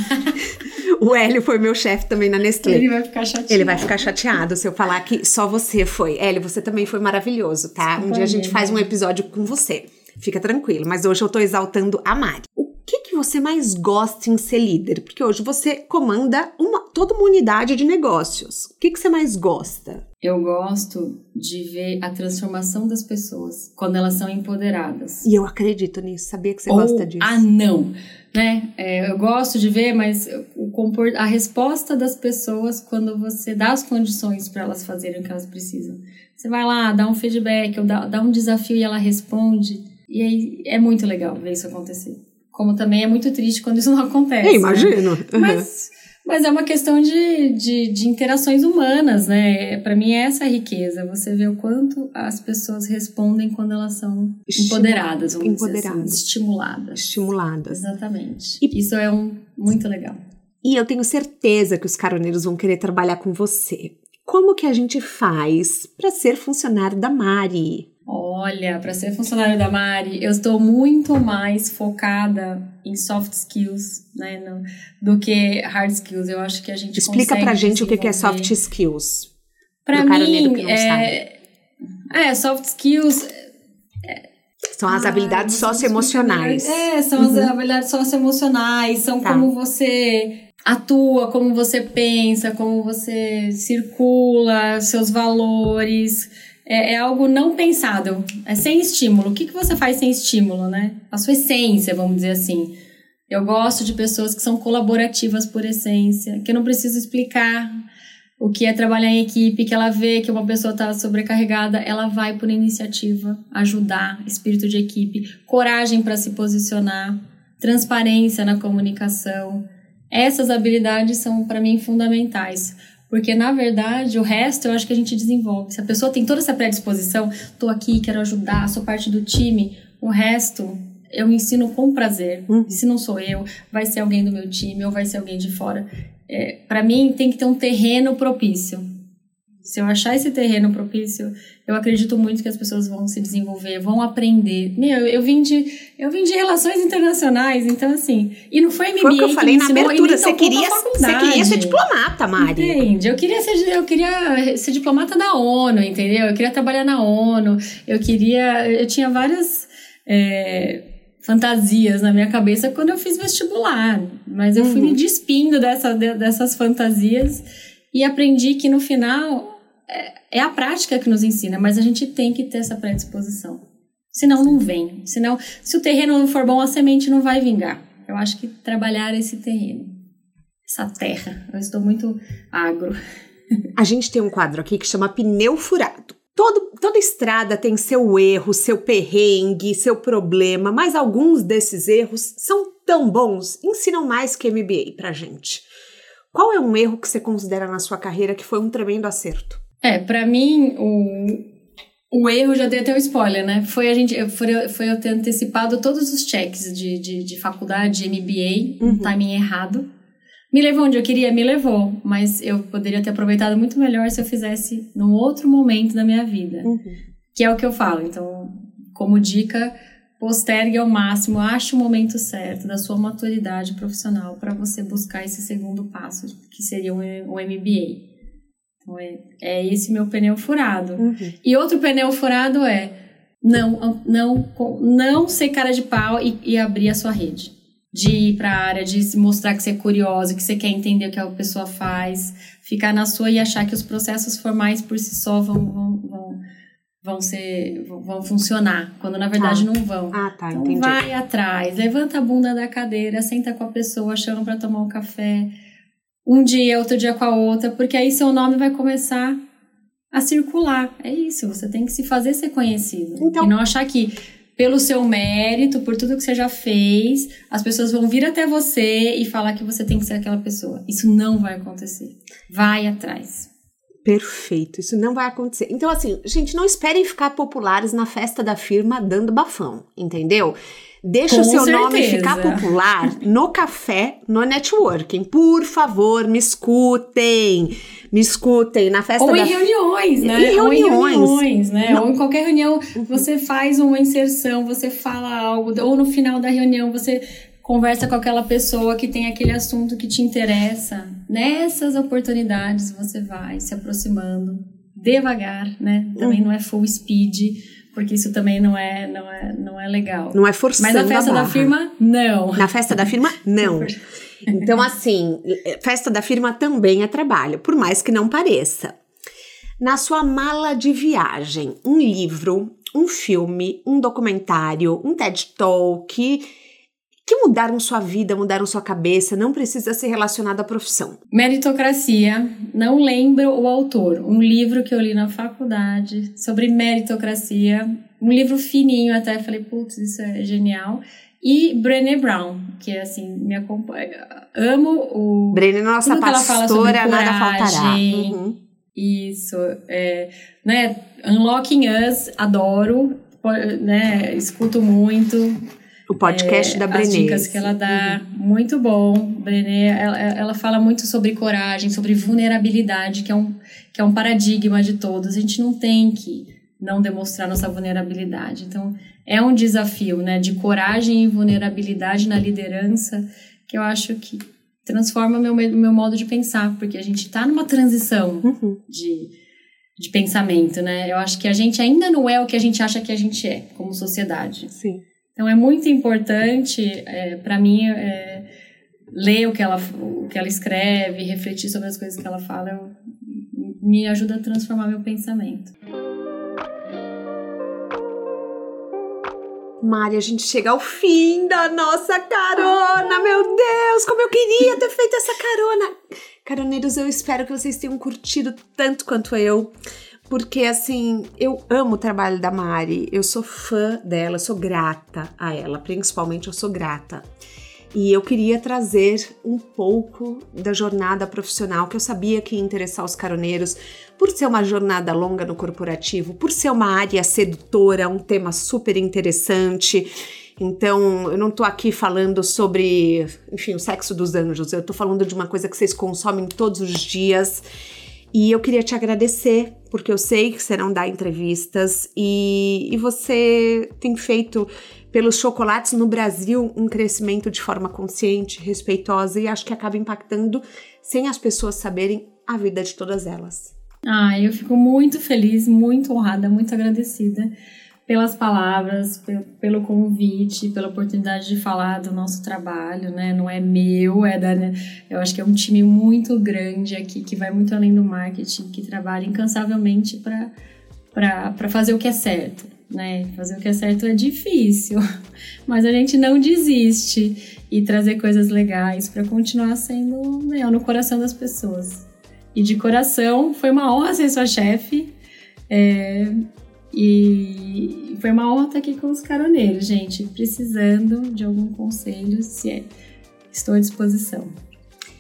o Hélio foi meu chefe também na Nestlé. Ele vai ficar chateado. Ele vai ficar chateado se eu falar que só você foi. Hélio, você também foi maravilhoso, tá? um dia a gente faz um episódio com você. Fica tranquilo, mas hoje eu tô exaltando a Mari. O que, que você mais gosta em ser líder? Porque hoje você comanda uma, toda uma unidade de negócios. O que, que você mais gosta? Eu gosto de ver a transformação das pessoas quando elas são empoderadas. E eu acredito nisso, sabia que você Ou, gosta disso. Ah, não! Né? É, eu gosto de ver, mas o comport... a resposta das pessoas quando você dá as condições para elas fazerem o que elas precisam. Você vai lá, dá um feedback, ou dá, dá um desafio e ela responde. E aí é muito legal ver isso acontecer. Como também é muito triste quando isso não acontece. Eu né? imagino. Né? Mas mas é uma questão de, de, de interações humanas, né? Para mim, é essa a riqueza. Você vê o quanto as pessoas respondem quando elas são empoderadas, vamos empoderadas. dizer assim, estimuladas. Estimuladas. Exatamente. E, Isso é um, muito legal. E eu tenho certeza que os caroneiros vão querer trabalhar com você. Como que a gente faz para ser funcionário da Mari? Olha, para ser funcionário da Mari, eu estou muito mais focada em soft skills, né, no, do que hard skills. Eu acho que a gente explica para gente o que é soft skills. Para mim, é... é, soft skills são as ah, habilidades socioemocionais. É, são uhum. as habilidades socioemocionais, são tá. como você atua, como você pensa, como você circula, seus valores. É, é, algo não pensado, é sem estímulo. O que, que você faz sem estímulo, né? A sua essência, vamos dizer assim. Eu gosto de pessoas que são colaborativas por essência, que eu não preciso explicar o que é trabalhar em equipe, que ela vê que uma pessoa está sobrecarregada, ela vai por iniciativa, ajudar, espírito de equipe, coragem para se posicionar, transparência na comunicação. Essas habilidades são para mim fundamentais. Porque, na verdade, o resto eu acho que a gente desenvolve. Se a pessoa tem toda essa predisposição, estou aqui, quero ajudar, sou parte do time, o resto eu ensino com prazer. Uhum. Se não sou eu, vai ser alguém do meu time ou vai ser alguém de fora é, para mim tem que ter um terreno propício. Se eu achar esse terreno propício, eu acredito muito que as pessoas vão se desenvolver, vão aprender. Meu, eu vim de, eu vim de relações internacionais, então assim, e não foi MBA foi o que eu falei na abertura, você queria, você queria ser diplomata, Mari. Entende? Eu queria ser, eu queria ser diplomata da ONU, entendeu? Eu queria trabalhar na ONU, eu queria, eu tinha várias é, fantasias na minha cabeça quando eu fiz vestibular. Mas eu fui me uhum. despindo dessa, dessas fantasias e aprendi que no final é, a prática que nos ensina, mas a gente tem que ter essa predisposição. Senão não vem. Senão, se o terreno não for bom, a semente não vai vingar. Eu acho que trabalhar esse terreno, essa terra. Eu estou muito agro. A gente tem um quadro aqui que chama pneu furado. Todo, toda estrada tem seu erro, seu perrengue, seu problema, mas alguns desses erros são tão bons, ensinam mais que MBA pra gente. Qual é um erro que você considera na sua carreira que foi um tremendo acerto? É, para mim, o, o erro, já dei até o spoiler, né? Foi, a gente, foi, foi eu ter antecipado todos os checks de, de, de faculdade, de MBA, uhum. um timing errado. Me levou onde eu queria? Me levou, mas eu poderia ter aproveitado muito melhor se eu fizesse num outro momento da minha vida. Uhum. Que é o que eu falo. Então, como dica, postergue ao máximo, ache o momento certo da sua maturidade profissional para você buscar esse segundo passo, que seria o MBA. Então, é, é esse meu pneu furado. Uhum. E outro pneu furado é não, não, não ser cara de pau e, e abrir a sua rede de ir para a área, de se mostrar que você é curioso, que você quer entender o que a pessoa faz, ficar na sua e achar que os processos formais por si só vão, vão, vão, vão ser vão funcionar, quando na verdade ah. não vão. Ah, tá, então entendi. vai atrás, levanta a bunda da cadeira, senta com a pessoa, chama para tomar um café, um dia, outro dia com a outra, porque aí seu nome vai começar a circular. É isso, você tem que se fazer ser conhecido. Então, e não achar que pelo seu mérito, por tudo que você já fez, as pessoas vão vir até você e falar que você tem que ser aquela pessoa. Isso não vai acontecer. Vai atrás. Perfeito, isso não vai acontecer. Então, assim, gente, não esperem ficar populares na festa da firma dando bafão, entendeu? Deixa Com o seu certeza. nome ficar popular no café, no networking. Por favor, me escutem. Me escutem na festa Ou da... em reuniões, né? Em reuniões. Ou em reuniões, né? Não. Ou em qualquer reunião, você faz uma inserção, você fala algo, ou no final da reunião você conversa com aquela pessoa que tem aquele assunto que te interessa. Nessas oportunidades você vai se aproximando devagar, né? Também uhum. não é full speed porque isso também não é, não é, não é legal. Não é forçando Mas na festa da firma, não. Na festa da firma, não. Então, assim, festa da firma também é trabalho, por mais que não pareça. Na sua mala de viagem, um livro, um filme, um documentário, um TED Talk que mudaram sua vida, mudaram sua cabeça, não precisa ser relacionado à profissão. Meritocracia, não lembro o autor, um livro que eu li na faculdade sobre meritocracia, um livro fininho até, falei, putz, isso é genial. E Brené Brown, que é assim, me acompanha, amo o... Brené, nossa pastora, nada faltará. Uhum. Isso, é, né, Unlocking Us, adoro, né, escuto muito, o podcast é, da Brené. As dicas que ela dá, muito bom. Brené, ela, ela fala muito sobre coragem, sobre vulnerabilidade, que é, um, que é um paradigma de todos. A gente não tem que não demonstrar nossa vulnerabilidade. Então, é um desafio, né, de coragem e vulnerabilidade na liderança, que eu acho que transforma meu meu modo de pensar, porque a gente está numa transição uhum. de de pensamento, né? Eu acho que a gente ainda não é o que a gente acha que a gente é como sociedade. Sim. Então é muito importante é, para mim é, ler o que ela o que ela escreve, refletir sobre as coisas que ela fala, eu, me ajuda a transformar meu pensamento. Mari, a gente chega ao fim da nossa carona. Meu Deus, como eu queria ter feito essa carona. Caroneiros, eu espero que vocês tenham curtido tanto quanto eu. Porque, assim, eu amo o trabalho da Mari, eu sou fã dela, sou grata a ela, principalmente eu sou grata. E eu queria trazer um pouco da jornada profissional que eu sabia que ia interessar os caroneiros, por ser uma jornada longa no corporativo, por ser uma área sedutora, um tema super interessante. Então, eu não tô aqui falando sobre, enfim, o sexo dos anjos, eu tô falando de uma coisa que vocês consomem todos os dias. E eu queria te agradecer, porque eu sei que você não dá entrevistas e, e você tem feito pelos chocolates no Brasil um crescimento de forma consciente, respeitosa e acho que acaba impactando sem as pessoas saberem a vida de todas elas. Ah, eu fico muito feliz, muito honrada, muito agradecida pelas palavras, pelo convite, pela oportunidade de falar do nosso trabalho, né? Não é meu, é da. Né? Eu acho que é um time muito grande aqui que vai muito além do marketing, que trabalha incansavelmente para fazer o que é certo né? Fazer o que é certo é difícil, mas a gente não desiste e trazer coisas legais para continuar sendo leal no coração das pessoas. E de coração, foi uma honra ser sua chefe. É, e foi uma honra estar aqui com os caroneiros, gente. Precisando de algum conselho, se é, estou à disposição.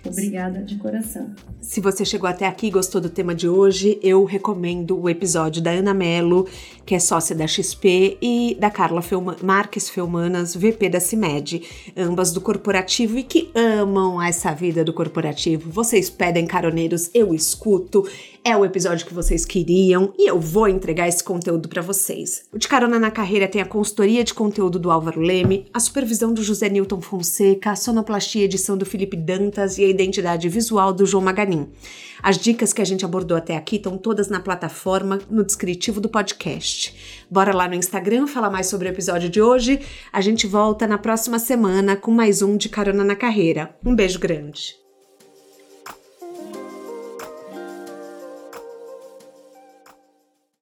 Obrigada de coração. Se você chegou até aqui e gostou do tema de hoje, eu recomendo o episódio da Ana Mello, que é sócia da XP, e da Carla Marques Felmanas, VP da CIMED, ambas do corporativo e que amam essa vida do corporativo. Vocês pedem caroneiros, eu escuto, é o episódio que vocês queriam e eu vou entregar esse conteúdo para vocês. O De Carona na Carreira tem a consultoria de conteúdo do Álvaro Leme, a supervisão do José Newton Fonseca, a sonoplastia edição do Felipe Dantas e a identidade visual do João Maganin. As dicas que a gente abordou até aqui estão todas na plataforma, no descritivo do podcast. Bora lá no Instagram falar mais sobre o episódio de hoje. A gente volta na próxima semana com mais um de Carona na Carreira. Um beijo grande.